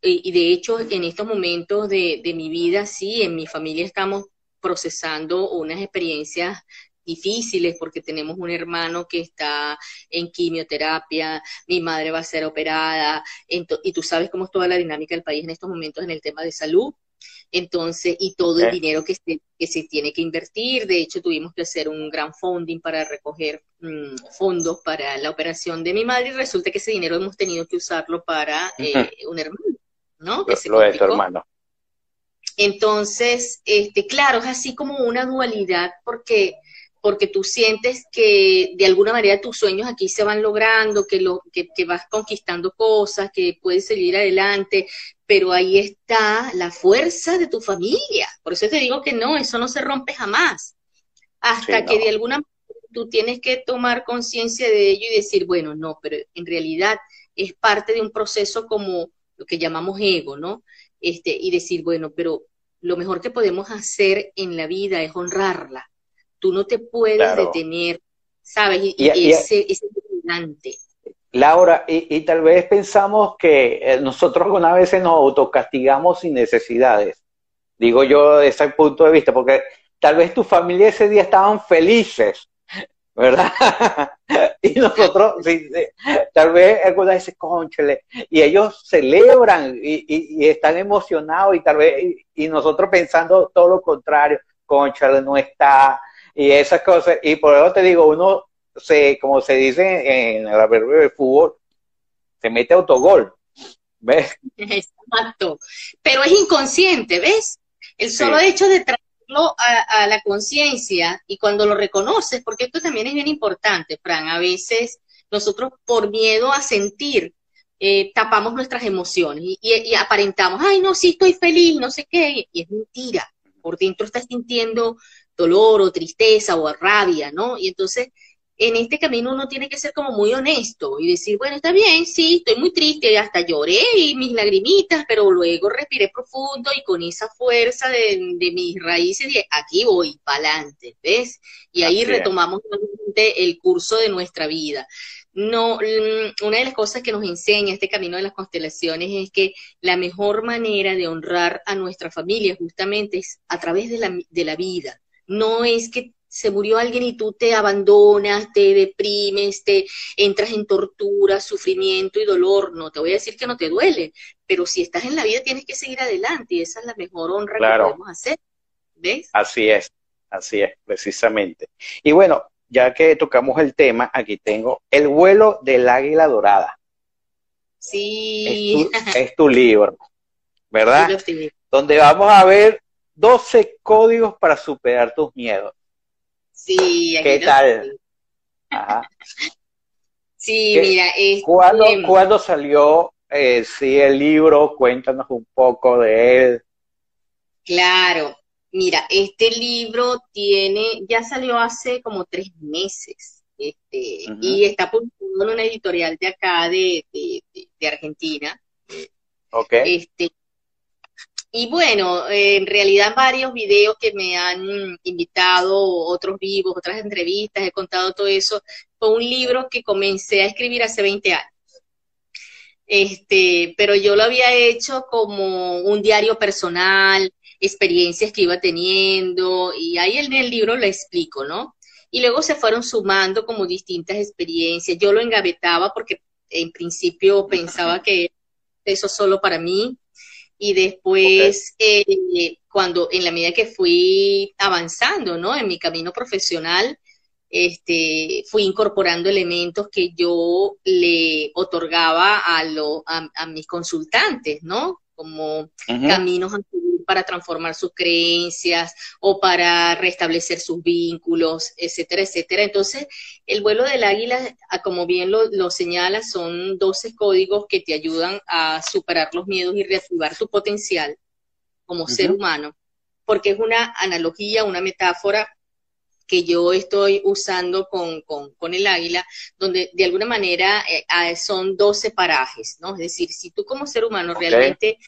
y de hecho en estos momentos de, de mi vida, sí, en mi familia estamos procesando unas experiencias difíciles porque tenemos un hermano que está en quimioterapia, mi madre va a ser operada, y tú sabes cómo es toda la dinámica del país en estos momentos en el tema de salud. Entonces, y todo el dinero que se, que se tiene que invertir. De hecho, tuvimos que hacer un gran funding para recoger mm, fondos para la operación de mi madre y resulta que ese dinero hemos tenido que usarlo para eh, un hermano, ¿no? Que lo, de tu hermano. Entonces, este, claro, es así como una dualidad porque porque tú sientes que de alguna manera tus sueños aquí se van logrando, que, lo, que, que, vas conquistando cosas, que puedes seguir adelante, pero ahí está la fuerza de tu familia. Por eso te digo que no, eso no se rompe jamás. Hasta que de alguna manera tú tienes que tomar conciencia de ello y decir, bueno, no, pero en realidad es parte de un proceso como lo que llamamos ego, ¿no? Este, y decir, bueno, pero lo mejor que podemos hacer en la vida es honrarla Tú no te puedes detener, ¿sabes? Y, ese, es importante. Laura, y, tal vez pensamos que eh, nosotros algunas veces nos autocastigamos sin necesidades. Digo yo desde ese punto de vista, porque tal vez tu familia ese día estaban felices, ¿verdad? y nosotros, tal vez algunas veces, conchale, y ellos celebran y, están emocionados y tal vez, y, nosotros pensando todo lo contrario, conchale, no está, y esas cosas. Y por eso te digo, uno se, como se dice en la verbo de fútbol, se mete autogol. ¿Ves? Exacto. Pero es inconsciente, ¿ves? El solo hecho de traerlo a, la conciencia y cuando lo reconoces, porque esto también es bien importante, Fran, a veces nosotros por miedo a sentir, eh, tapamos nuestras emociones y, y, aparentamos, ay, no, sí estoy feliz, no sé qué, y es mentira. Por dentro estás sintiendo dolor o tristeza o rabia, ¿no? Y entonces, en este camino uno tiene que ser como muy honesto y decir, bueno, está bien, sí, estoy muy triste, hasta lloré y mis lagrimitas, pero luego respiré profundo y con esa fuerza de, mis raíces dije, aquí voy, para adelante, ¿ves? Y ahí retomamos el curso de nuestra vida. No, mm, una de las cosas que nos enseña este camino de las constelaciones es que la mejor manera de honrar a nuestra familia justamente es a través de la, de la vida, no es que se murió alguien y tú te abandonas, te deprimes, te entras en tortura, sufrimiento y dolor. No te voy a decir que no te duele, pero si estás en la vida tienes que seguir adelante y esa es la mejor honra que podemos hacer. ¿Ves? Así es, así es, precisamente. Y bueno, ya que tocamos el tema, aquí tengo El vuelo del águila dorada. Sí. Es tu, libro, ¿verdad? Donde vamos a ver 12 códigos para superar tus miedos. Sí, ¿qué tal? Sí, mira, este... ¿cuándo, salió eh, sí, el libro? Cuéntanos un poco de él. Claro, mira, este libro tiene, ya salió hace como tres meses, este, y está publicado en una editorial de acá de, de, Argentina. Ok. Este, y bueno, eh, en realidad varios videos que me han invitado, otros vivos, otras entrevistas, he contado todo eso. Fue un libro que comencé a escribir hace 20 años. Este, pero yo lo había hecho como un diario personal, experiencias que iba teniendo, y ahí en el libro lo explico, ¿no? Y luego se fueron sumando como distintas experiencias. Yo lo engavetaba porque en principio pensaba que eso solo para mí, y después, eh, cuando en la medida que fui avanzando, ¿no? En mi camino profesional, este, fui incorporando elementos que yo le otorgaba a, lo, a, mis consultantes, ¿no? Como caminos para transformar sus creencias o para restablecer sus vínculos, etcétera, etcétera. Entonces, el vuelo del águila, como bien lo, lo señala, son 12 códigos que te ayudan a superar los miedos y reactivar tu potencial como ser humano, porque es una analogía, una metáfora que yo estoy usando con, con, el águila, donde de alguna manera eh, son 12 parajes, ¿no? Es decir, si tú como ser humano realmente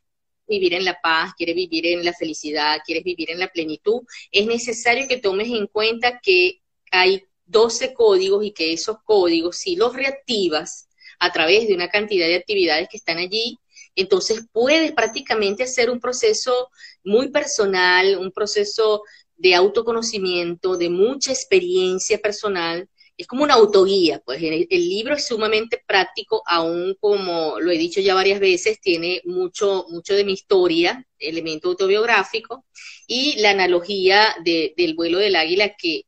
vivir en la paz, quieres vivir en la felicidad, quieres vivir en la plenitud, es necesario que tomes en cuenta que hay 12 códigos y que esos códigos, si los reactivas a través de una cantidad de actividades que están allí, entonces puedes prácticamente hacer un proceso muy personal, un proceso de autoconocimiento, de mucha experiencia personal. Es como una autoguía, pues el, libro es sumamente práctico, aún como lo he dicho ya varias veces, tiene mucho, mucho de mi historia, elemento autobiográfico, y la analogía del vuelo del águila que,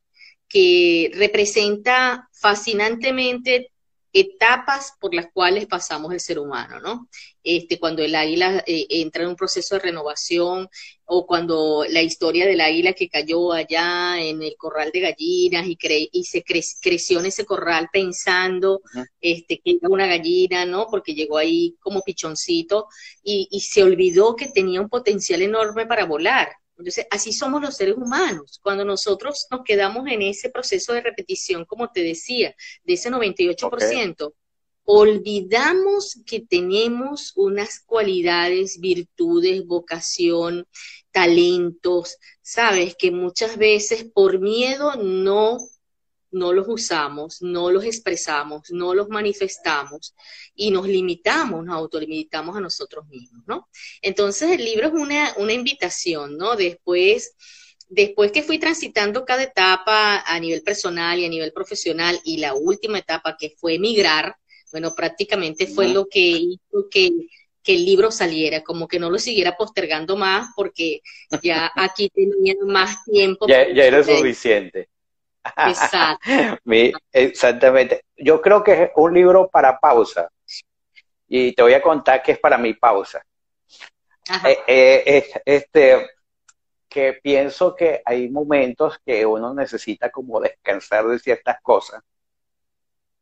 que representa fascinantemente etapas por las cuales pasamos el ser humano, ¿no? Este, cuando el águila eh, entra en un proceso de renovación o cuando la historia del águila que cayó allá en el corral de gallinas y, y se creció en ese corral pensando este, que era una gallina, ¿no? Porque llegó ahí como pichoncito y, y se olvidó que tenía un potencial enorme para volar. Entonces, así somos los seres humanos. Cuando nosotros nos quedamos en ese proceso de repetición, como te decía, de ese 98%, olvidamos que tenemos unas cualidades, virtudes, vocación, talentos, sabes, que muchas veces por miedo no no los usamos, no los expresamos, no los manifestamos y nos limitamos, nos autolimitamos a nosotros mismos, ¿no? Entonces el libro es una, una invitación, ¿no? Después, después que fui transitando cada etapa a nivel personal y a nivel profesional y la última etapa que fue emigrar, bueno, prácticamente fue lo que hizo que, que el libro saliera, como que no lo siguiera postergando más porque ya aquí tenía más tiempo. ya, ya era suficiente. Exacto. Exactamente. Yo creo que es un libro para pausa. Y te voy a contar que es para mi pausa. Eh, eh, este, que pienso que hay momentos que uno necesita como descansar de ciertas cosas.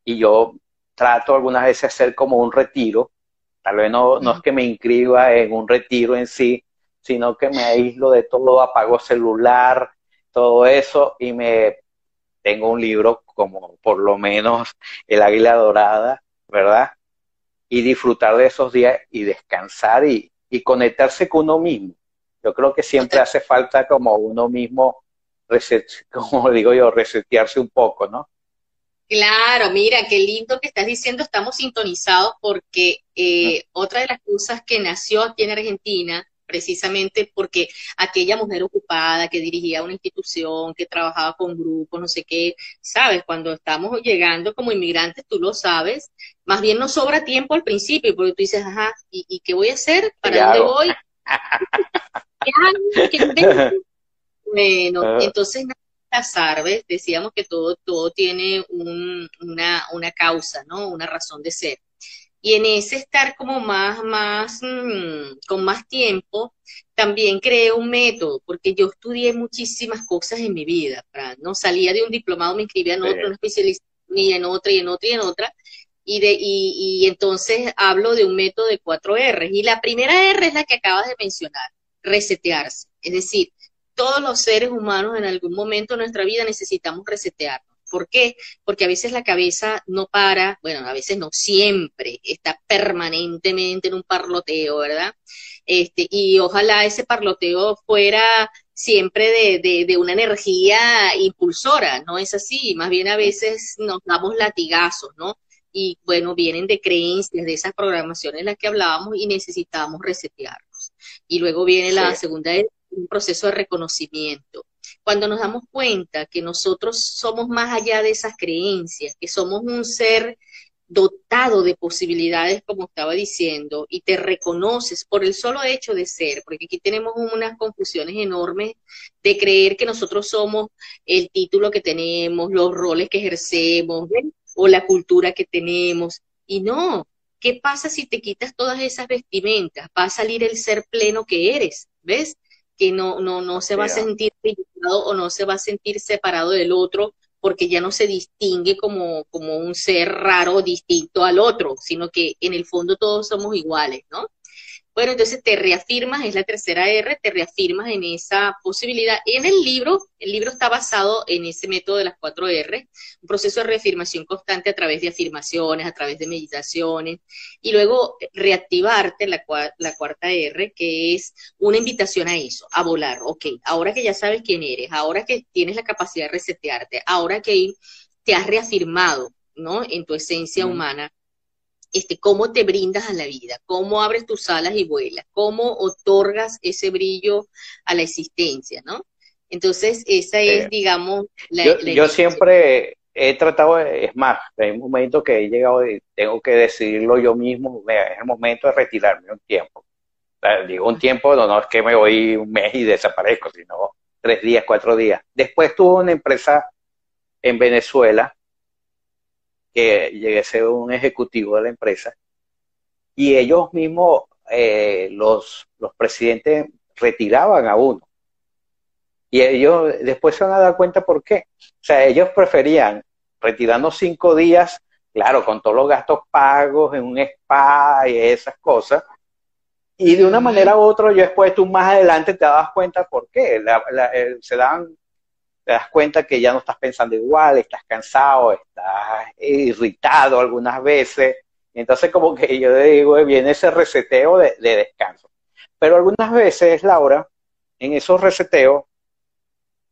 Y yo trato algunas veces hacer como un retiro. Tal vez no, no es que me inscriba en un retiro en sí, sino que me aíslo de todo, apago celular, todo eso y me tengo un libro como por lo menos El Águila Dorada, ¿verdad? Y disfrutar de esos días y descansar y, conectarse con uno mismo. Yo creo que siempre hace falta como uno mismo, como digo yo, resetearse un poco, ¿no? Claro, mira, qué lindo que estás diciendo, estamos sintonizados porque eh, otra de las cosas que nació aquí en Argentina precisamente porque aquella mujer ocupada que dirigía una institución, que trabajaba con grupos, no sé qué, sabes, cuando estamos llegando como inmigrantes, tú lo sabes, más bien nos sobra tiempo al principio, porque tú dices, ajá, ¿y, qué voy a hacer? ¿Para dónde voy? bueno, ah. entonces ¿sabes? decíamos que todo, todo tiene una, una causa, ¿no? Una razón de ser y en ese estar como más, más, mm, con más tiempo, también creé un método, porque yo estudié muchísimas cosas en mi vida, ¿no? Salía de un diplomado, me inscribía en otro, una especialización y en otra, y en otra, y en otra, y, de, y, y entonces hablo de un método de cuatro R, y la primera R es la que acabas de mencionar, resetearse, es decir, todos los seres humanos en algún momento de nuestra vida necesitamos resetear ¿Por qué? Porque a veces la cabeza no para, bueno, a veces no siempre, está permanentemente en un parloteo, ¿verdad? Este, y ojalá ese parloteo fuera siempre de, de, una energía impulsora, no es así, más bien a veces nos damos latigazos, ¿no? Y bueno, vienen de creencias, de esas programaciones en las que hablábamos y necesitamos resetearnos. Y luego viene la segunda, un proceso de reconocimiento cuando nos damos cuenta que nosotros somos más allá de esas creencias, que somos un ser dotado de posibilidades, como estaba diciendo, y te reconoces por el solo hecho de ser, porque aquí tenemos unas confusiones enormes de creer que nosotros somos el título que tenemos, los roles que ejercemos, o la cultura que tenemos, y no, ¿qué pasa si te quitas todas esas vestimentas? Va a salir el ser pleno que eres, ¿ves? Que no, no, no se va a sentir o no se va a sentir separado del otro porque ya no se distingue como, como un ser raro distinto al otro, sino que en el fondo todos somos iguales, ¿no? Bueno, entonces te reafirmas, es la tercera R, te reafirmas en esa posibilidad. En el libro, el libro está basado en ese método de las cuatro R, un proceso de reafirmación constante a través de afirmaciones, a través de meditaciones, y luego reactivarte la, la cuarta R, que es una invitación a eso, a volar. Ok, ahora que ya sabes quién eres, ahora que tienes la capacidad de resetearte, ahora que te has reafirmado, ¿no? En tu esencia humana, este, cómo te brindas a la vida, cómo abres tus alas y vuelas, cómo otorgas ese brillo a la existencia, ¿no? Entonces, esa es, digamos, la... Yo, yo siempre he tratado, es más, hay un momento que he llegado y tengo que decidirlo yo mismo, es el momento de retirarme un tiempo. digo un tiempo, no, no es que me voy un mes y desaparezco, sino tres días, cuatro días. Después tuve una empresa en Venezuela que llegué a ser un ejecutivo de la empresa, y ellos mismos, eh, los, los presidentes, retiraban a uno. Y ellos después se van a dar cuenta por qué. O sea, ellos preferían retirando cinco días, claro, con todos los gastos pagos en un spa y esas cosas. Y de una manera u otra, yo después tú más adelante te das cuenta por qué. se dan te das cuenta que ya no estás pensando igual, estás cansado, estás irritado algunas veces. Entonces como que yo digo, viene ese reseteo de, descanso. Pero algunas veces, Laura, en esos reseteos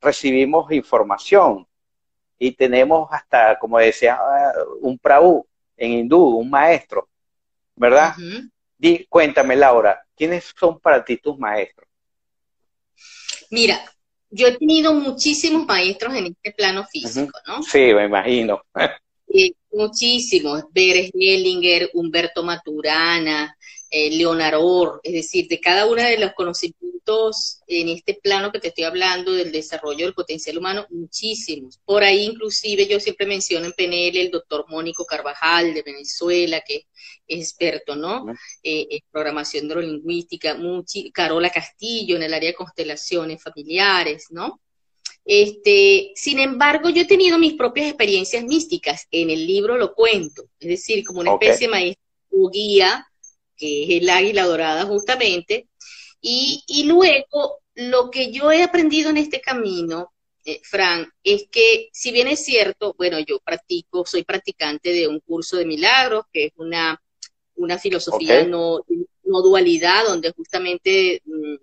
recibimos información y tenemos hasta, como decía, un praú en hindú, un maestro, ¿verdad? cuéntame, Laura, ¿quiénes son para ti tus maestros? Mira, yo he tenido muchísimos maestros en este plano físico, ¿no? Sí, me imagino. Eh, muchísimos, Beres Hellinger, Humberto Maturana, eh, Leonardo, es decir, de cada uno de los conocimientos en este plano que te estoy hablando del desarrollo del potencial humano, muchísimos. Por ahí inclusive yo siempre menciono en PNL el doctor Mónico Carvajal de Venezuela, que es experto, ¿no? Eh, en programación neurolingüística, Carola Castillo en el área de constelaciones familiares, ¿no? Este, sin embargo, yo he tenido mis propias experiencias místicas, en el libro lo cuento, es decir, como una especie de maestro guía que es el águila dorada justamente, y, y luego lo que yo he aprendido en este camino, eh, Fran, es que si bien es cierto, bueno, yo practico, soy practicante de un curso de milagros, que es una, una filosofía no, no, dualidad, donde justamente mm,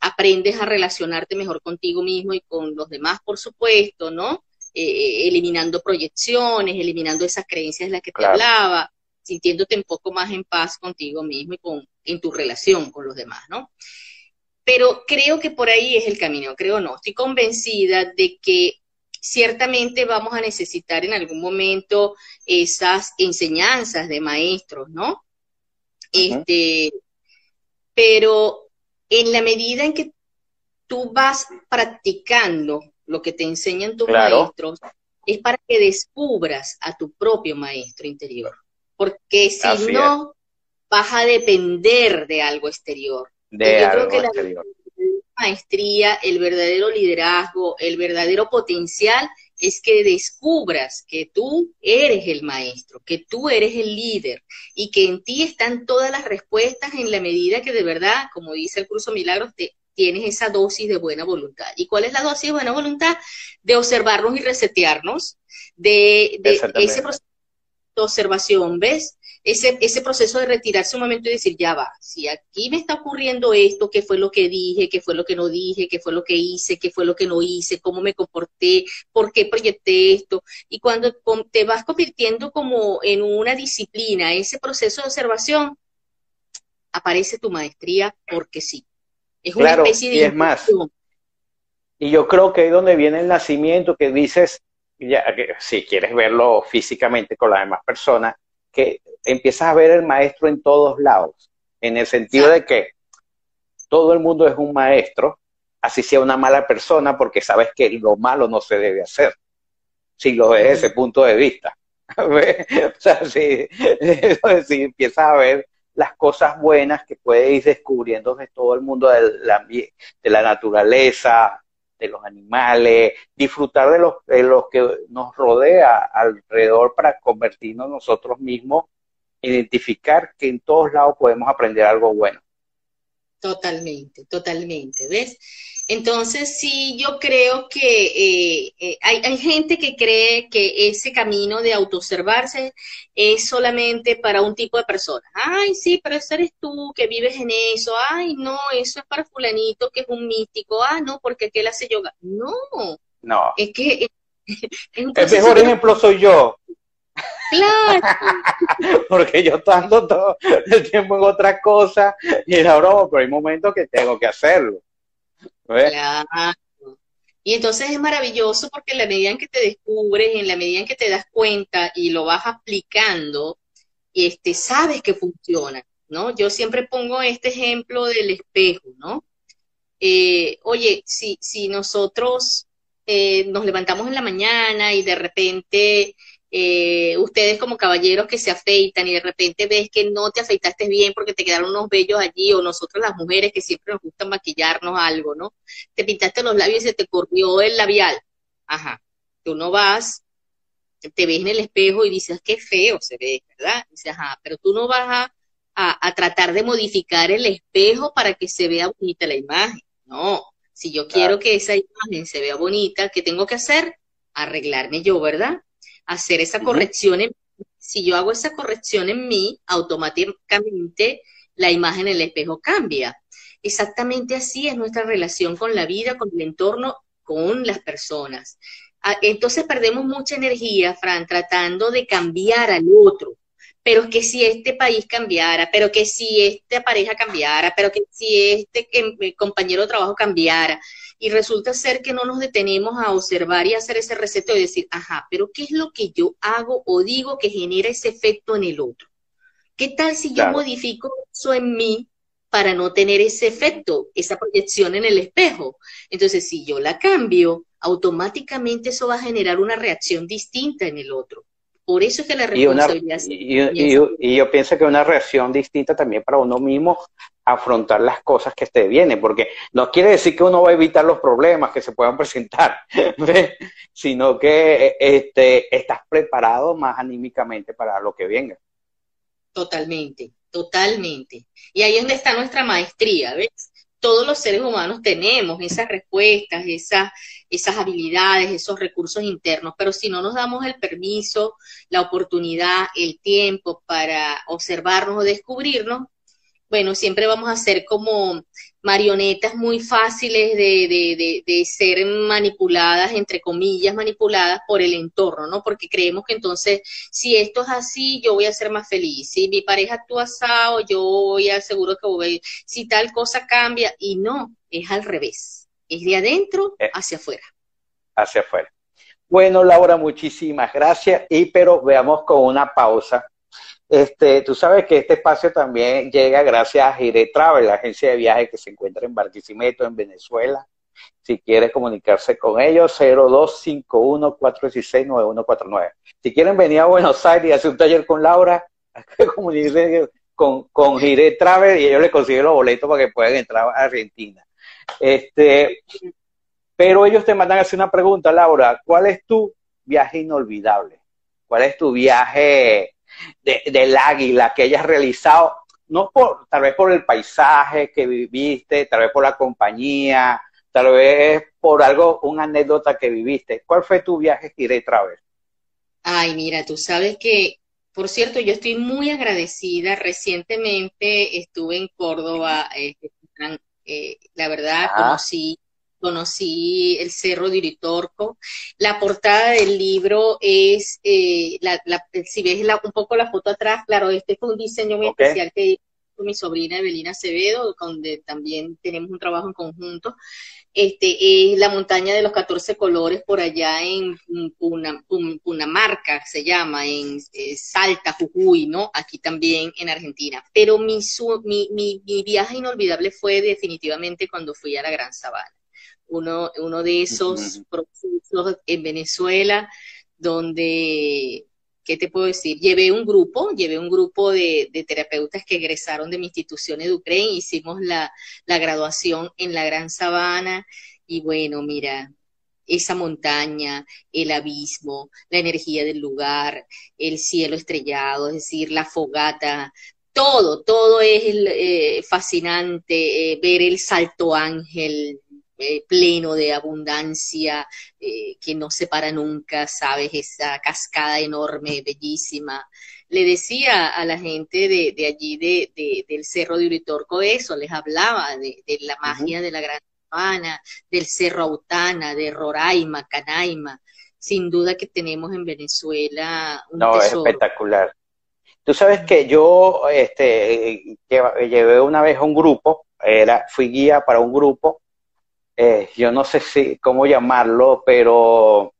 aprendes a relacionarte mejor contigo mismo y con los demás, por supuesto, ¿no? Eh, eh, eliminando proyecciones, eliminando esas creencias de las que te hablaba, sintiéndote un poco más en paz contigo mismo y con, en tu relación con los demás, ¿no? Pero creo que por ahí es el camino, creo no. Estoy convencida de que ciertamente vamos a necesitar en algún momento esas enseñanzas de maestros, ¿no? Este, pero en la medida en que tú vas practicando lo que te enseñan tus maestros, es para que descubras a tu propio maestro interior. Porque si no, vas a depender de algo exterior. De yo creo que la maestría, el verdadero liderazgo, el verdadero potencial es que descubras que tú eres el maestro, que tú eres el líder y que en ti están todas las respuestas en la medida que de verdad, como dice el curso Milagros, te, tienes esa dosis de buena voluntad. ¿Y cuál es la dosis de buena voluntad? De observarnos y resetearnos, de, de ese proceso observación, ¿ves? Ese, ese proceso de retirarse un momento y decir, ya va, si aquí me está ocurriendo esto, qué fue lo que dije, qué fue lo que no dije, qué fue lo que hice, qué fue lo que no hice, cómo me comporté, por qué proyecté esto. Y cuando te vas convirtiendo como en una disciplina, ese proceso de observación, aparece tu maestría porque sí. Es una especie de... Y es más. Y yo creo que es donde viene el nacimiento que dices, ya, si quieres verlo físicamente con las demás personas, que empiezas a ver el maestro en todos lados, en el sentido de que todo el mundo es un maestro, así sea una mala persona, porque sabes que lo malo no se debe hacer, si lo ves desde ese punto de vista. o sea, si, si empiezas a ver las cosas buenas que puedes ir descubriendo de todo el mundo del, de la naturaleza, de los animales, disfrutar de los, de los que nos rodea alrededor para convertirnos nosotros mismos, identificar que en todos lados podemos aprender algo bueno. Totalmente, totalmente, ¿ves? Entonces, sí, yo creo que eh, eh, hay, hay, gente que cree que ese camino de autoobservarse es solamente para un tipo de personas. Ay, sí, pero ese eres tú que vives en eso. Ay, no, eso es para fulanito que es un místico. Ah, no, porque aquel hace yoga. No. No. Es que... el mejor ejemplo soy yo. Claro. Porque yo ando todo el tiempo en otra cosa y la broma, pero hay momentos que tengo que hacerlo. Claro. Y entonces es maravilloso porque en la medida en que te descubres, en la medida en que te das cuenta y lo vas aplicando, este, sabes que funciona, ¿no? Yo siempre pongo este ejemplo del espejo, ¿no? Eh, oye, si, si nosotros eh, nos levantamos en la mañana y de repente eh, ustedes como caballeros que se afeitan y de repente ves que no te afeitaste bien porque te quedaron unos bellos allí, o nosotros las mujeres que siempre nos gusta maquillarnos algo, ¿no? Te pintaste los labios y se te corrió el labial. Ajá. Tú no vas, te ves en el espejo y dices, qué feo se ve, ¿verdad? dices, ajá, pero tú no vas a, a tratar de modificar el espejo para que se vea bonita la imagen. No. Si yo quiero que esa imagen se vea bonita, ¿qué tengo que hacer? Arreglarme yo, ¿verdad? Hacer esa corrección. En, si yo hago esa corrección en mí, automáticamente la imagen en el espejo cambia. Exactamente así es nuestra relación con la vida, con el entorno, con las personas. Ah, entonces perdemos mucha energía, Fran, tratando de cambiar al otro. Pero que si este país cambiara, pero que si esta pareja cambiara, pero que si este eh, compañero de trabajo cambiara, y resulta ser que no nos detenemos a observar y hacer ese receto y decir, ajá, pero ¿qué es lo que yo hago o digo que genera ese efecto en el otro? ¿Qué tal si yo modifico eso en mí para no tener ese efecto, esa proyección en el espejo? Entonces, si yo la cambio, automáticamente eso va a generar una reacción distinta en el otro. Por eso es que la responsabilidad... Y, yo pienso que una reacción distinta también para uno mismo afrontar las cosas que te vienen, porque no quiere decir que uno va a evitar los problemas que se puedan presentar, sino que este, estás preparado más anímicamente para lo que venga. Totalmente, totalmente. Y ahí es donde está nuestra maestría, ¿ves? Todos los seres humanos tenemos esas respuestas, esas, esas habilidades, esos recursos internos, pero si no nos damos el permiso, la oportunidad, el tiempo para observarnos o descubrirnos, bueno, siempre vamos a ser como marionetas muy fáciles de, de, de, ser manipuladas, entre comillas, manipuladas por el entorno, ¿no? Porque creemos que entonces, si esto es así, yo voy a ser más feliz. Si mi pareja actúa asado, yo voy a seguro que voy, si tal cosa cambia, y no, es al revés. Es de adentro eh. hacia afuera. Hacia afuera. Bueno, Laura, muchísimas gracias. Y pero veamos con una pausa este, tú sabes que este espacio también llega gracias a Gire Travel, la agencia de viajes que se encuentra en Barquisimeto, en Venezuela. Si quieres comunicarse con ellos, 0251-416-9149. Si quieren venir a Buenos Aires y hacer un taller con Laura, comunicarse con, con Gire Travel y ellos les consiguen los boletos para que puedan entrar a Argentina. Este, pero ellos te mandan a hacer una pregunta, Laura, ¿cuál es tu viaje inolvidable? ¿Cuál es tu viaje de, del águila que hayas realizado, no por, tal vez por el paisaje que viviste, tal vez por la compañía, tal vez por algo, una anécdota que viviste. ¿Cuál fue tu viaje Gire Travel? Ay, mira, tú sabes que, por cierto, yo estoy muy agradecida. Recientemente estuve en Córdoba, eh, eh, la verdad, conocí conocí el Cerro de Uritorco. La portada del libro es, eh, la, si ves un poco la foto atrás, claro, este fue un diseño muy especial que hizo mi sobrina Evelina Acevedo, donde también tenemos un trabajo en conjunto. Este es la montaña de los 14 colores por allá en una marca se llama, en eh, Salta, Jujuy, ¿no? Aquí también en Argentina. Pero mi, mi, mi, mi viaje inolvidable fue definitivamente cuando fui a la Gran Sabana uno, uno de esos procesos en Venezuela donde ¿qué te puedo decir? Llevé un grupo, llevé un grupo de, terapeutas que egresaron de mi institución Educren, hicimos la, la graduación en la Gran Sabana y bueno, mira, esa montaña, el abismo, la energía del lugar, el cielo estrellado, es decir, la fogata, todo, todo es eh, fascinante, eh, ver el salto ángel eh, pleno de abundancia, que no se para nunca, sabes, esa cascada enorme, bellísima. Le decía a la gente de, allí, de, del Cerro de Uritorco, eso, les hablaba de, la magia de la gran del Cerro Autana, de Roraima, Canaima. Sin duda que tenemos en Venezuela un No, es espectacular. Tú sabes que yo este, llevé una vez a un grupo, era, fui guía para un grupo, eh, yo no sé si cómo llamarlo, pero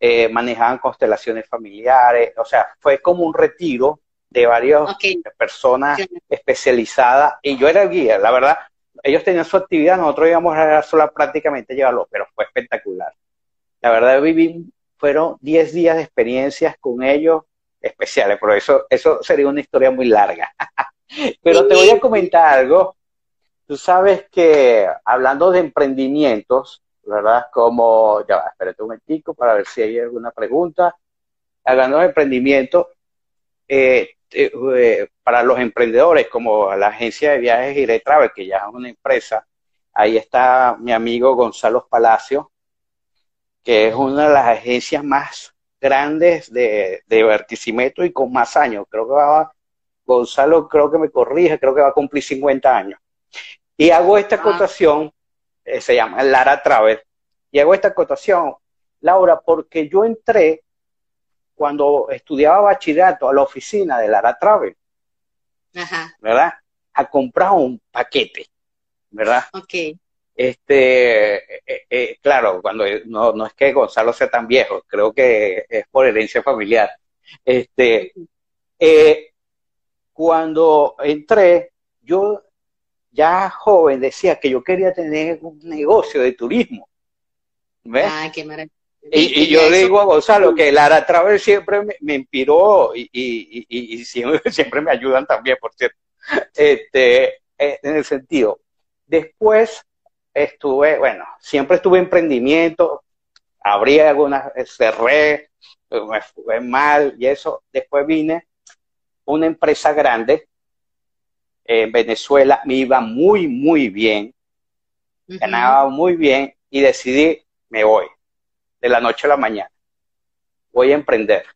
eh, manejaban constelaciones familiares, o sea, fue como un retiro de varias personas especializadas y yo era el guía, la verdad, ellos tenían su actividad, nosotros íbamos a sola prácticamente llevarlo, pero fue espectacular. La verdad, viví, fueron 10 días de experiencias con ellos especiales, pero eso, eso sería una historia muy larga. pero te voy a comentar algo. Tú sabes que hablando de emprendimientos, ¿verdad? Como, ya va, espérate un momentico para ver si hay alguna pregunta. Hablando de emprendimiento, eh, eh, eh, para los emprendedores como la agencia de viajes Gire Travel, que ya es una empresa, ahí está mi amigo Gonzalo Palacio, que es una de las agencias más grandes de, de y con más años. Creo que va, Gonzalo creo que me corrige, creo que va a cumplir 50 años. Y hago esta ah. cotación, eh, se llama Lara Travel, y hago esta cotación, Laura, porque yo entré cuando estudiaba bachillerato a la oficina de Lara Travel, ¿verdad? A comprar un paquete, ¿verdad? Ok. Este, eh, eh, claro, cuando no, no es que Gonzalo sea tan viejo, creo que es por herencia familiar. Este, eh, cuando entré, yo ya joven decía que yo quería tener un negocio de turismo. ¿Ves? Qué maravilla. Y, yo le digo a Gonzalo que Lara Travel siempre me, inspiró y, siempre, me ayudan también, por cierto, este, eh, en el sentido. Después estuve, bueno, siempre estuve en emprendimiento, abrí algunas, cerré, me fue mal y eso. Después vine una empresa grande en Venezuela, me iba muy, muy bien, ganaba muy bien y decidí, me voy de la noche a la mañana. Voy a emprender.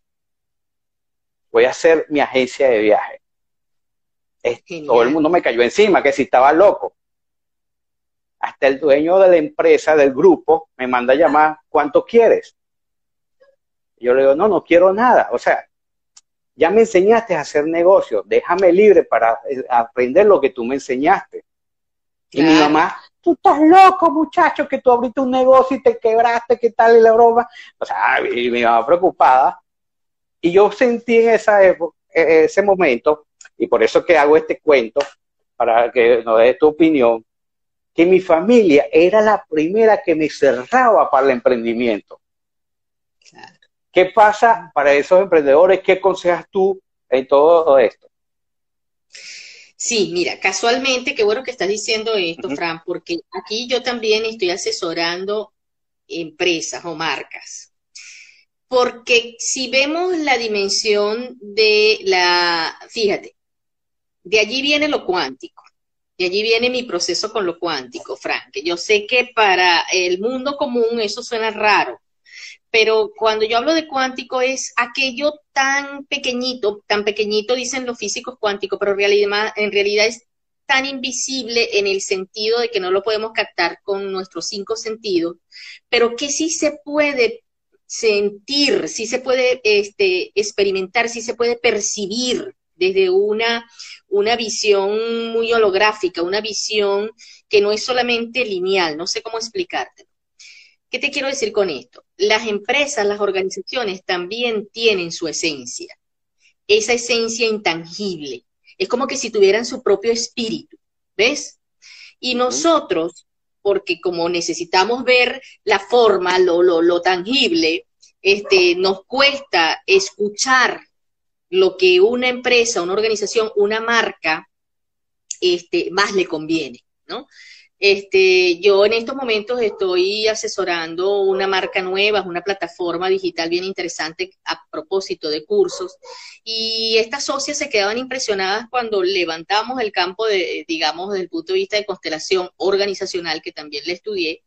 Voy a hacer mi agencia de viaje. todo el mundo me cayó encima, que si estaba loco. Hasta el dueño de la empresa, del grupo, me manda a llamar, ¿cuánto quieres? Yo le digo, no, no quiero nada. O sea, ya me enseñaste a hacer negocios, déjame libre para eh, aprender lo que tú me enseñaste. Y mi mamá, tú estás loco, muchacho, que tú abriste un negocio y te quebraste, ¿qué tal la broma? O sea, y me iba preocupada. Y yo sentí en esa época, e, ese momento, y por eso que hago este cuento, para que nos des tu opinión, que mi familia era la primera que me cerraba para el emprendimiento. ¿Qué pasa para esos emprendedores? ¿Qué aconsejas tú en todo esto? Sí, mira, casualmente, qué bueno que estás diciendo esto, Fran, porque aquí yo también estoy asesorando empresas o marcas. Porque si vemos la dimensión de la, fíjate, de allí viene lo cuántico, de allí viene mi proceso con lo cuántico, Fran, que yo sé que para el mundo común eso suena raro, pero cuando yo hablo de cuántico es aquello tan pequeñito, tan pequeñito dicen los físicos cuánticos, pero en realidad, es tan invisible en el sentido de que no lo podemos captar con nuestros cinco sentidos, pero que sí se puede sentir, sí se puede este, experimentar, sí se puede percibir desde una, una visión muy holográfica, una visión que no es solamente lineal, no sé cómo explicarte. ¿Qué te quiero decir con esto? Las empresas, las organizaciones también tienen su esencia, esa esencia intangible. Es como que si tuvieran su propio espíritu, ¿ves? Y nosotros, porque como necesitamos ver la forma, lo, lo, lo tangible, este, nos cuesta escuchar lo que una empresa, una organización, una marca, este, más le conviene, ¿no? Este, yo en estos momentos estoy asesorando una marca nueva, una plataforma digital bien interesante a propósito de cursos. Y estas socias se quedaban impresionadas cuando levantamos el campo de, digamos, desde el punto de vista de constelación organizacional, que también le estudié.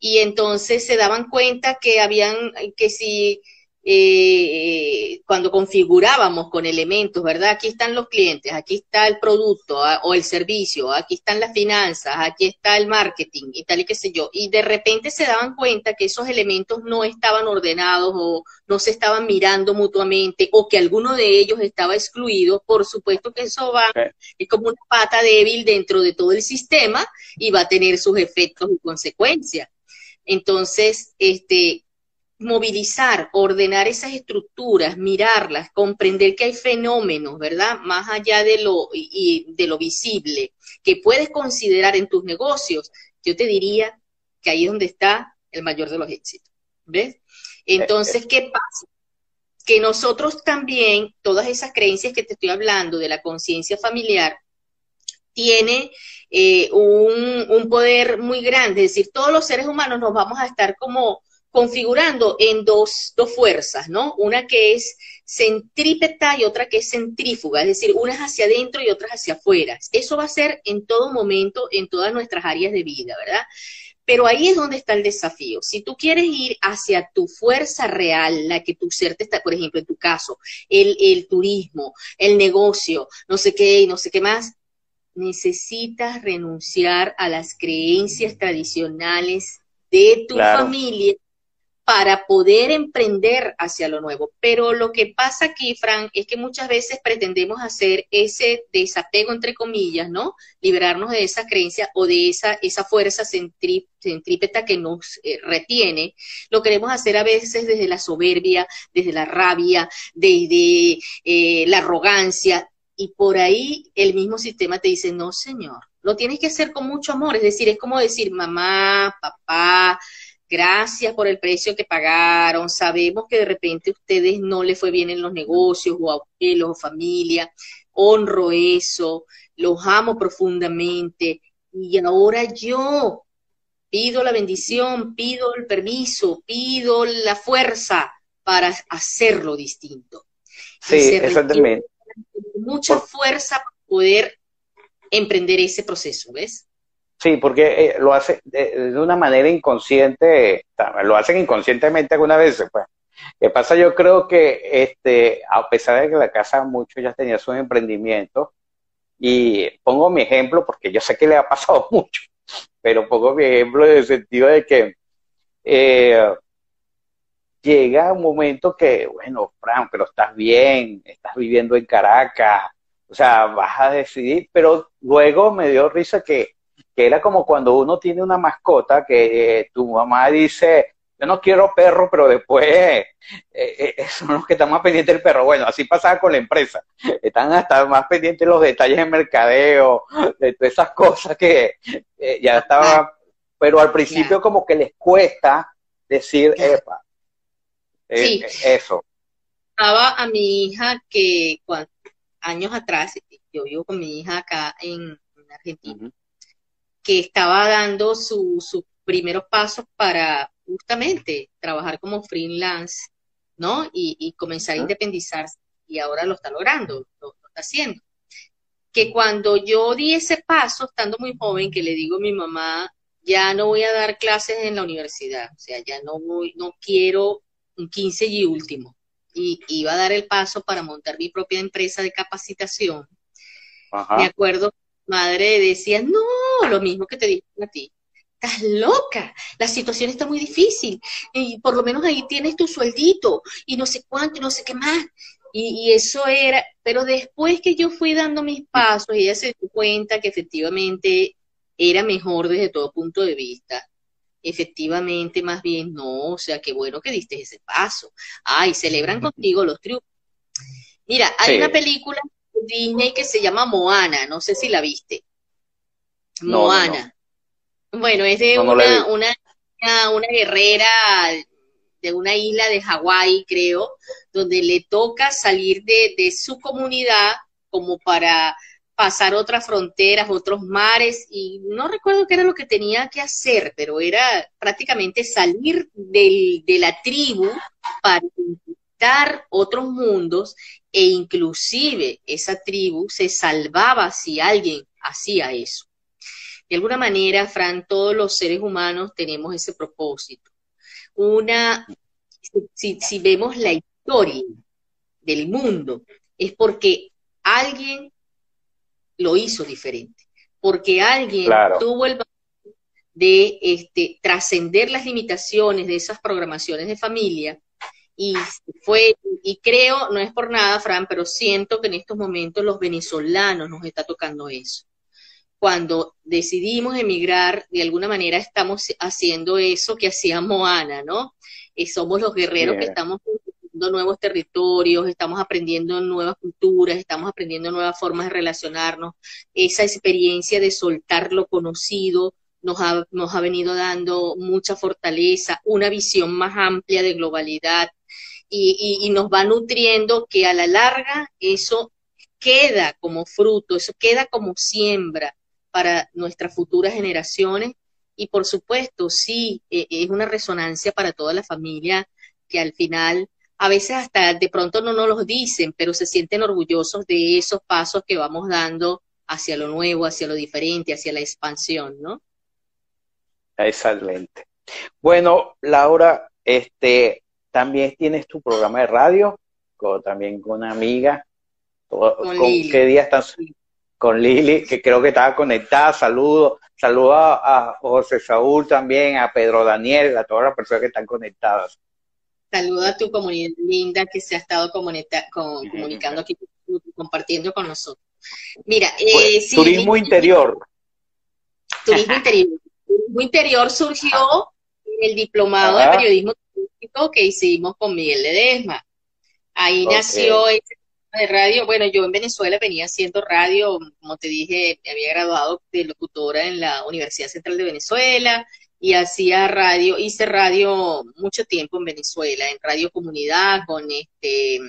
Y entonces se daban cuenta que habían, que si eh, cuando configurábamos con elementos, ¿verdad? Aquí están los clientes, aquí está el producto ah, o el servicio, aquí están las finanzas, aquí está el marketing y tal y qué sé yo. Y de repente se daban cuenta que esos elementos no estaban ordenados o no se estaban mirando mutuamente o que alguno de ellos estaba excluido. Por supuesto que eso va, es como una pata débil dentro de todo el sistema y va a tener sus efectos y consecuencias. Entonces, este, movilizar, ordenar esas estructuras, mirarlas, comprender que hay fenómenos, ¿verdad? Más allá de lo, de lo visible, que puedes considerar en tus negocios, yo te diría que ahí es donde está el mayor de los éxitos. ¿Ves? Entonces, ¿qué pasa? Que nosotros también, todas esas creencias que te estoy hablando de la conciencia familiar, tiene eh, un, un poder muy grande, es decir, todos los seres humanos nos vamos a estar como configurando en dos, dos fuerzas, ¿no? Una que es centrípeta y otra que es centrífuga, es decir, una es hacia adentro y otra es hacia afuera. Eso va a ser en todo momento, en todas nuestras áreas de vida, ¿verdad? Pero ahí es donde está el desafío. Si tú quieres ir hacia tu fuerza real, la que tu ser te está, por ejemplo, en tu caso, el, el turismo, el negocio, no sé qué y no sé qué más, necesitas renunciar a las creencias tradicionales de tu familia para poder emprender hacia lo nuevo. Pero lo que pasa aquí, Fran, es que muchas veces pretendemos hacer ese desapego, entre comillas, ¿no? Liberarnos de esa creencia o de esa, esa fuerza centrípeta que nos eh, retiene. Lo queremos hacer a veces desde la soberbia, desde la rabia, desde eh, la arrogancia. Y por ahí el mismo sistema te dice, no, señor, lo tienes que hacer con mucho amor. Es decir, es como decir, mamá, papá, gracias por el precio que pagaron, sabemos que de repente a ustedes no les fue bien en los negocios o abuelos o familia, honro eso, los amo profundamente y ahora yo pido la bendición, pido el permiso, pido la fuerza para hacerlo distinto. Sí, exactamente. Mucha fuerza para poder emprender ese proceso, ¿ves? Sí, porque eh, lo hace de, una manera inconsciente, lo hacen inconscientemente algunas veces, pues. ¿Qué pasa? Yo creo que, este, a pesar de que la casa muchos ya tenía sus emprendimientos, y pongo mi ejemplo porque yo sé que le ha pasado mucho, pero pongo mi ejemplo en el sentido de que eh, llega un momento que, bueno, Fran, pero estás bien, estás viviendo en Caracas, o sea, vas a decidir, pero luego me dio risa que que era como cuando uno tiene una mascota que eh, tu mamá dice, yo no quiero perro, pero después eh, eh, son los que están más pendientes del perro. Bueno, así pasaba con la empresa. Están hasta más pendientes los detalles de mercadeo, de todas esas cosas que ya estaba, pero al principio como que les cuesta decir, epa, sí. eso. Estaba a mi hija que años atrás, yo vivo con mi hija acá en, Argentina que estaba dando sus primeros pasos para justamente trabajar como freelance, ¿no? Y, comenzar a independizarse. Y ahora lo está logrando, lo, está haciendo. Que cuando yo di ese paso, estando muy joven, que le digo a mi mamá, ya no voy a dar clases en la universidad, o sea, ya no voy, no quiero un 15 y último. Y iba a dar el paso para montar mi propia empresa de capacitación. Me acuerdo madre decía, no, lo mismo que te dije a ti. Estás loca, la situación está muy difícil y por lo menos ahí tienes tu sueldito y no sé cuánto y no sé qué más. Y, eso era, pero después que yo fui dando mis pasos, ella se dio cuenta que efectivamente era mejor desde todo punto de vista. Efectivamente, más bien no, o sea, qué bueno que diste ese paso. Ay, celebran contigo los triunfos. Mira, hay una película Disney que se llama Moana, no sé si la viste. Moana. Bueno, es de una, una, una, guerrera de una isla de Hawái, creo, donde le toca salir de, de su comunidad como para pasar otras fronteras, otros mares, y no recuerdo qué era lo que tenía que hacer, pero era prácticamente salir del, de la tribu para otros mundos e inclusive esa tribu se salvaba si alguien hacía eso. De alguna manera, Fran, todos los seres humanos tenemos ese propósito. Una, si, si vemos la historia del mundo, es porque alguien lo hizo diferente, porque alguien tuvo el de este, trascender las limitaciones de esas programaciones de familia y fue, y creo, no es por nada, Fran, pero siento que en estos momentos los venezolanos nos está tocando eso. Cuando decidimos emigrar, de alguna manera estamos haciendo eso que hacía Moana, ¿no? Y somos los guerreros que estamos nuevos territorios, estamos aprendiendo nuevas culturas, estamos aprendiendo nuevas formas de relacionarnos. Esa experiencia de soltar lo conocido nos ha, nos ha venido dando mucha fortaleza, una visión más amplia de globalidad y, y nos va nutriendo que a la larga eso queda como fruto, eso queda como siembra para nuestras futuras generaciones y por supuesto sí e, es una resonancia para toda la familia que al final a veces hasta de pronto no nos los dicen, pero se sienten orgullosos de esos pasos que vamos dando hacia lo nuevo, hacia lo diferente, hacia la expansión, ¿no? Excelente. Bueno, Laura, este, también tienes tu programa de radio, con, también con una amiga. Con, ¿Qué día estás? Con Lili, que creo que estaba conectada. Saludos. Saludos a, a José Saúl también, a Pedro Daniel, a todas las personas que están conectadas. Saluda a tu comunidad linda que se ha estado comunicando aquí, compartiendo con nosotros. Mira, eh, turismo interior. Turismo interior. Turismo interior surgió en el diplomado de periodismo que hicimos con Miguel Ledesma. Ahí nació este de radio. Bueno, yo en Venezuela venía haciendo radio, como te dije, me había graduado de locutora en la Universidad Central de Venezuela y hacía radio, hice radio mucho tiempo en Venezuela, en Radio Comunidad, con este,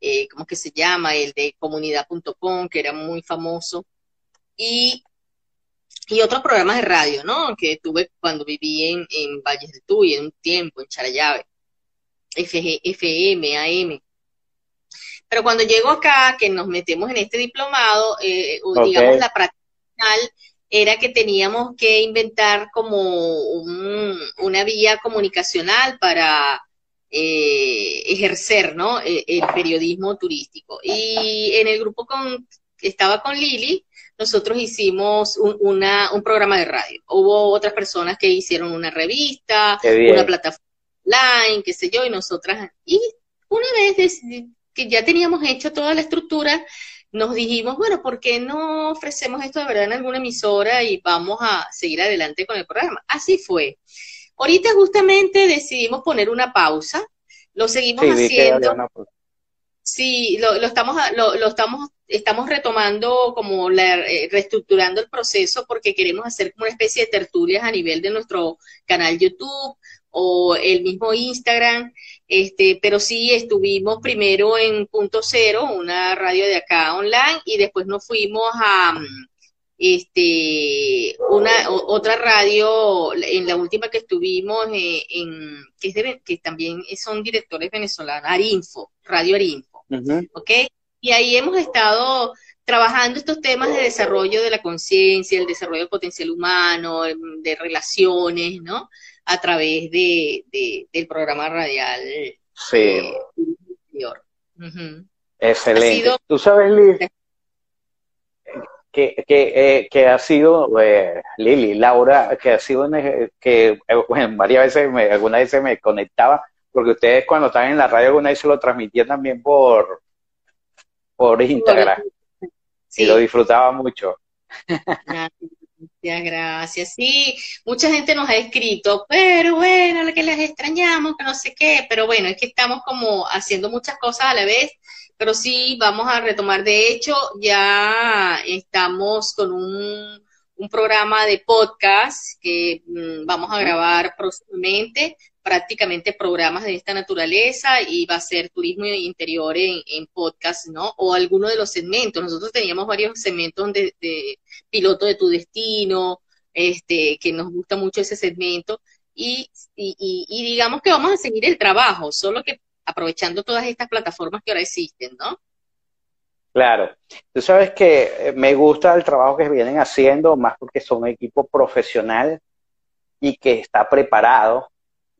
eh, ¿cómo que se llama? El de comunidad.com, que era muy famoso, y, y otros programas de radio, ¿no? Que tuve cuando viví en, en Valles del Tuy, en un tiempo, en Charallave, FG, FM, AM. Pero cuando llego acá, que nos metemos en este diplomado, eh, digamos la práctica era que teníamos que inventar como una vía comunicacional para eh, ejercer ¿no? E, el periodismo turístico. Y en el grupo con, estaba con Lili, nosotros hicimos un, una, un programa de radio. Hubo otras personas que hicieron una revista, una plataforma online, qué sé yo, y nosotras, y una vez que ya teníamos hecho toda la estructura, nos dijimos, bueno, ¿por qué no ofrecemos esto de verdad en alguna emisora y vamos a seguir adelante con el programa? Así fue. Ahorita justamente decidimos poner una pausa, lo seguimos haciendo. Sí, lo, lo estamos, lo, lo, estamos, estamos retomando como la, eh, reestructurando el proceso porque queremos hacer como una especie de tertulias a nivel de nuestro canal YouTube o el mismo Instagram. Este, pero sí estuvimos primero en Punto Cero, una radio de acá online, y después nos fuimos a este, una otra radio, en la última que estuvimos, eh, en, que, es de, que también son directores venezolanos, Arinfo, Radio Arinfo, ¿ok? Y ahí hemos estado trabajando estos temas de desarrollo de la conciencia, el desarrollo del potencial humano, de relaciones, ¿no? a través de, del programa radial. Sí. Eh, Excelente. Tú sabes, Liz, que, que, eh, que ha sido, eh, Lili, Laura, que ha sido, que bueno, varias veces, me, algunas veces me conectaba, porque ustedes cuando estaban en la radio, alguna vez se lo transmitían también por, por Instagram. Y lo disfrutaba mucho. Gracias, gracias. Sí, mucha gente nos ha escrito, pero bueno, lo que les extrañamos, que no sé qué, pero bueno, es que estamos como haciendo muchas cosas a la vez, pero sí, vamos a retomar. De hecho, ya estamos con un, un programa de podcast que mm, vamos a grabar próximamente prácticamente programas de esta naturaleza y va a ser turismo interior en, podcast, ¿no? O alguno de los segmentos. Nosotros teníamos varios segmentos de, de piloto de tu destino, este, que nos gusta mucho ese segmento. Y, y, y, digamos que vamos a seguir el trabajo, solo que aprovechando todas estas plataformas que ahora existen, ¿no? Claro, tú sabes que eh, me gusta el trabajo que vienen haciendo, más porque son equipo profesional y que está preparado,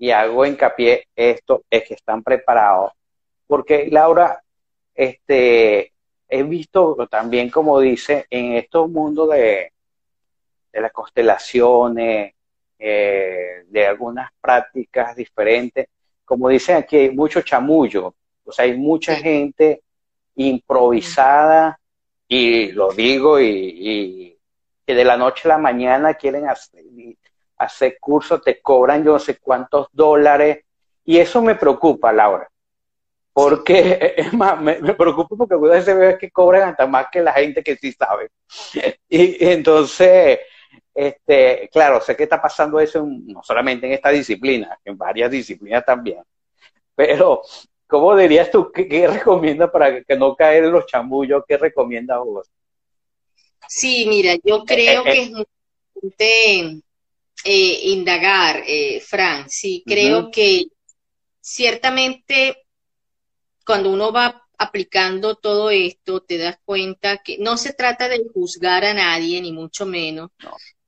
y hago hincapié esto, es que están preparados, porque Laura, este, he visto también, como dice, en estos mundos de, de las constelaciones, eh, de algunas prácticas diferentes, como dicen aquí, hay mucho chamullo, o sea, hay mucha gente improvisada, y lo digo, y, que de la noche a la mañana quieren hacer, hacer cursos, te cobran yo no sé cuántos dólares, y eso me preocupa, Laura. Porque, es más, me, preocupa porque muchas veces que cobran hasta más que la gente que sí sabe. Y, entonces, este, claro, sé que está pasando eso no solamente en esta disciplina, en varias disciplinas también. Pero ¿Cómo dirías tú? ¿Qué, qué recomiendas para que, no caer en los chamullos? ¿Qué recomiendas vos? Sí, mira, yo creo que es muy importante eh, indagar, eh, Fran. Sí, creo que ciertamente cuando uno va aplicando todo esto, te das cuenta que no se trata de juzgar a nadie, ni mucho menos,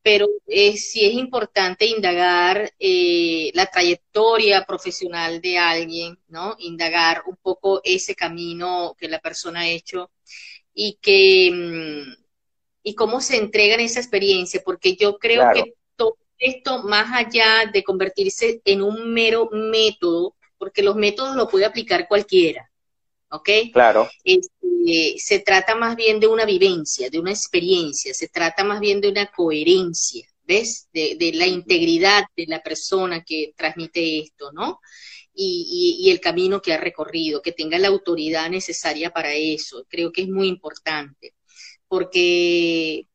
pero eh, sí es importante indagar eh, la trayectoria profesional de alguien, ¿no? Indagar un poco ese camino que la persona ha hecho y que mm, y cómo se entrega en esa experiencia, porque yo creo que esto, más allá de convertirse en un mero método, porque los métodos lo puede aplicar cualquiera, ¿ok? Claro. Este, se trata más bien de una vivencia, de una experiencia, se trata más bien de una coherencia, ¿ves? De, la integridad de la persona que transmite esto, ¿no? Y, y, el camino que ha recorrido, que tenga la autoridad necesaria para eso. Creo que es muy importante, porque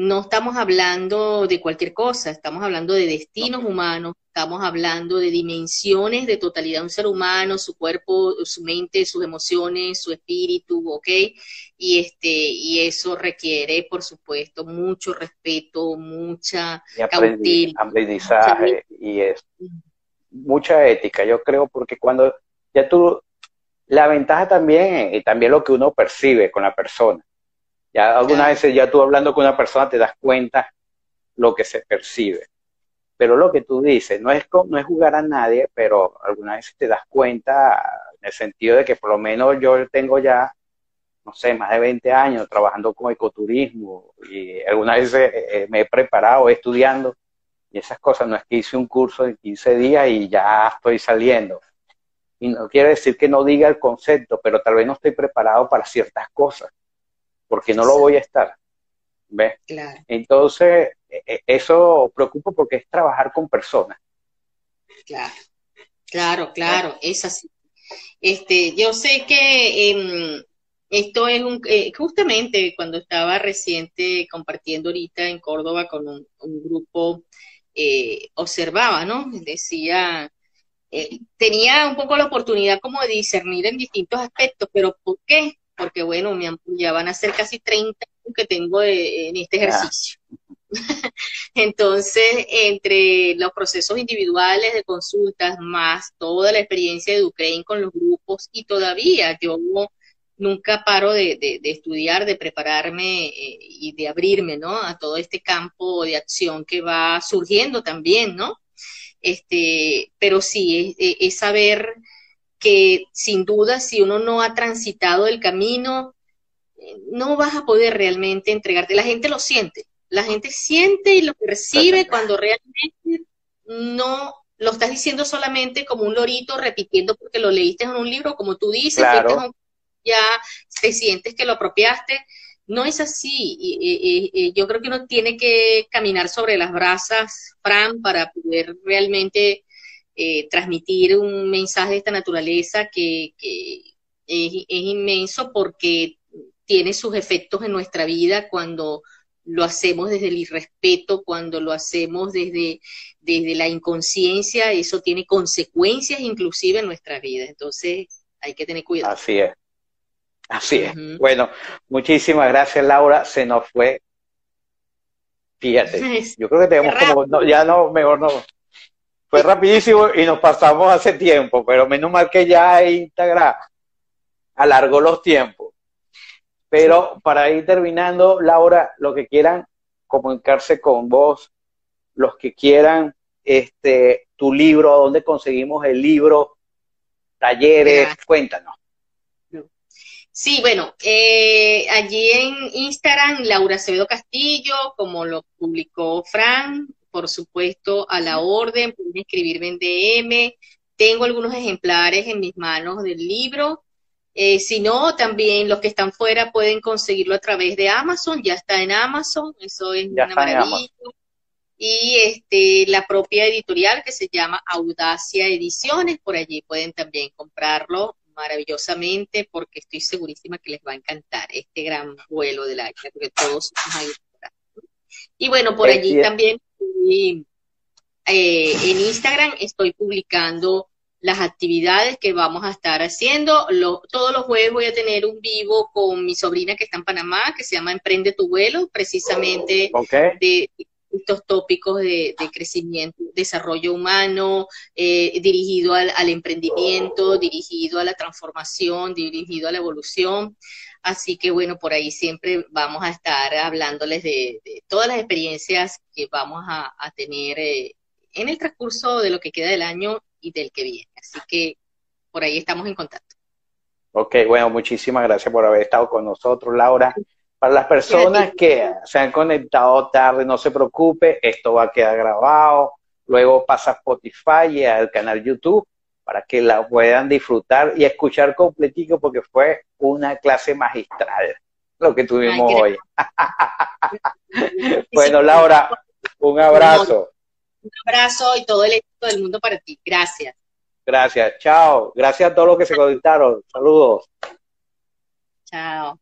no estamos hablando de cualquier cosa, estamos hablando de destinos humanos, estamos hablando de dimensiones de totalidad de un ser humano, su cuerpo, su mente, sus emociones, su espíritu, ¿ok? Y, este, y eso requiere, por supuesto, mucho respeto, mucha y aprendizaje y es mucha ética, yo creo, porque cuando ya tú, la ventaja también, y también lo que uno percibe con la persona, ya algunas veces ya tú hablando con una persona te das cuenta lo que se percibe. Pero lo que tú dices, no es, no es jugar a nadie, pero algunas veces te das cuenta en el sentido de que por lo menos yo tengo ya, no sé, más de 20 años trabajando con ecoturismo y algunas veces eh, eh, me he preparado estudiando y esas cosas, no es que hice un curso de 15 días y ya estoy saliendo. Y no quiere decir que no diga el concepto, pero tal vez no estoy preparado para ciertas cosas porque no lo voy a estar. ¿Ves? Entonces, e, e, eso preocupa porque es trabajar con personas. Claro, claro, claro, es así. Este, yo sé que em, esto es un, eh, justamente cuando estaba reciente compartiendo ahorita en Córdoba con un, grupo, eh, observaba, ¿no? Decía, eh, tenía un poco la oportunidad como de discernir en distintos aspectos, pero ¿por qué? Porque bueno, ya van a ser casi 30 que tengo en este ejercicio. Entonces, entre los procesos individuales de consultas, más toda la experiencia de Ukraine con los grupos, y todavía yo nunca paro de, estudiar, de prepararme eh, y de abrirme, ¿no? A todo este campo de acción que va surgiendo también, ¿no? Este, pero sí, es saber que sin duda si uno no ha transitado el camino, no vas a poder realmente entregarte. La gente lo siente, la gente siente y lo percibe cuando realmente no lo estás diciendo solamente como un lorito repitiendo porque lo leíste en un libro, como tú dices, ya te sientes que lo apropiaste. No es así. Y, yo creo que uno tiene que caminar sobre las brasas, Fran, para poder realmente eh, transmitir un mensaje de esta naturaleza que, es, inmenso porque tiene sus efectos en nuestra vida cuando lo hacemos desde el irrespeto, cuando lo hacemos desde, desde la inconsciencia, eso tiene consecuencias inclusive en nuestra vida. Entonces, hay que tener cuidado. Así es. Así es. Bueno, muchísimas gracias, Laura. Se nos fue. Fíjate, yo creo que tenemos como, ya no, mejor no. Fue rapidísimo y nos pasamos hace tiempo, pero menos mal que ya Instagram alargó los tiempos. Pero para ir terminando, Laura, lo que quieran comunicarse con vos, los que quieran este tu libro, dónde conseguimos el libro, talleres, cuéntanos. Sí, bueno, eh, allí en Instagram, Laura Acevedo Castillo, como lo publicó Fran, por supuesto, a la orden, pueden escribirme en DM. Tengo algunos ejemplares en mis manos del libro. Eh, si no, también los que están fuera pueden conseguirlo a través de Amazon, ya está en Amazon, eso es una maravilla. Y este, la propia editorial que se llama Audacia Ediciones, por allí pueden también comprarlo maravillosamente porque estoy segurísima que les va a encantar este gran vuelo del águila, porque todos Y bueno, por allí también eh, en Instagram estoy publicando las actividades que vamos a estar haciendo. todos los jueves voy a tener un vivo con mi sobrina que está en Panamá, que se llama Emprende tu vuelo, precisamente de estos tópicos de, crecimiento, desarrollo humano, eh, dirigido al, emprendimiento, dirigido a la transformación, dirigido a la evolución. Así que bueno, por ahí siempre vamos a estar hablándoles de, todas las experiencias que vamos a, tener eh, en el transcurso de lo que queda del año y del que viene. Así que por ahí estamos en contacto. Ok, bueno, muchísimas gracias por haber estado con nosotros, Laura. Para las personas que se han conectado tarde, no se preocupe, esto va a quedar grabado, luego pasa a Spotify y al canal YouTube para que la puedan disfrutar y escuchar completico porque fue una clase magistral lo que tuvimos hoy. bueno, Laura, un abrazo. Un abrazo y todo el éxito del mundo para ti. Gracias. Gracias. Chao. Gracias a todos los que se conectaron. Saludos. Chao.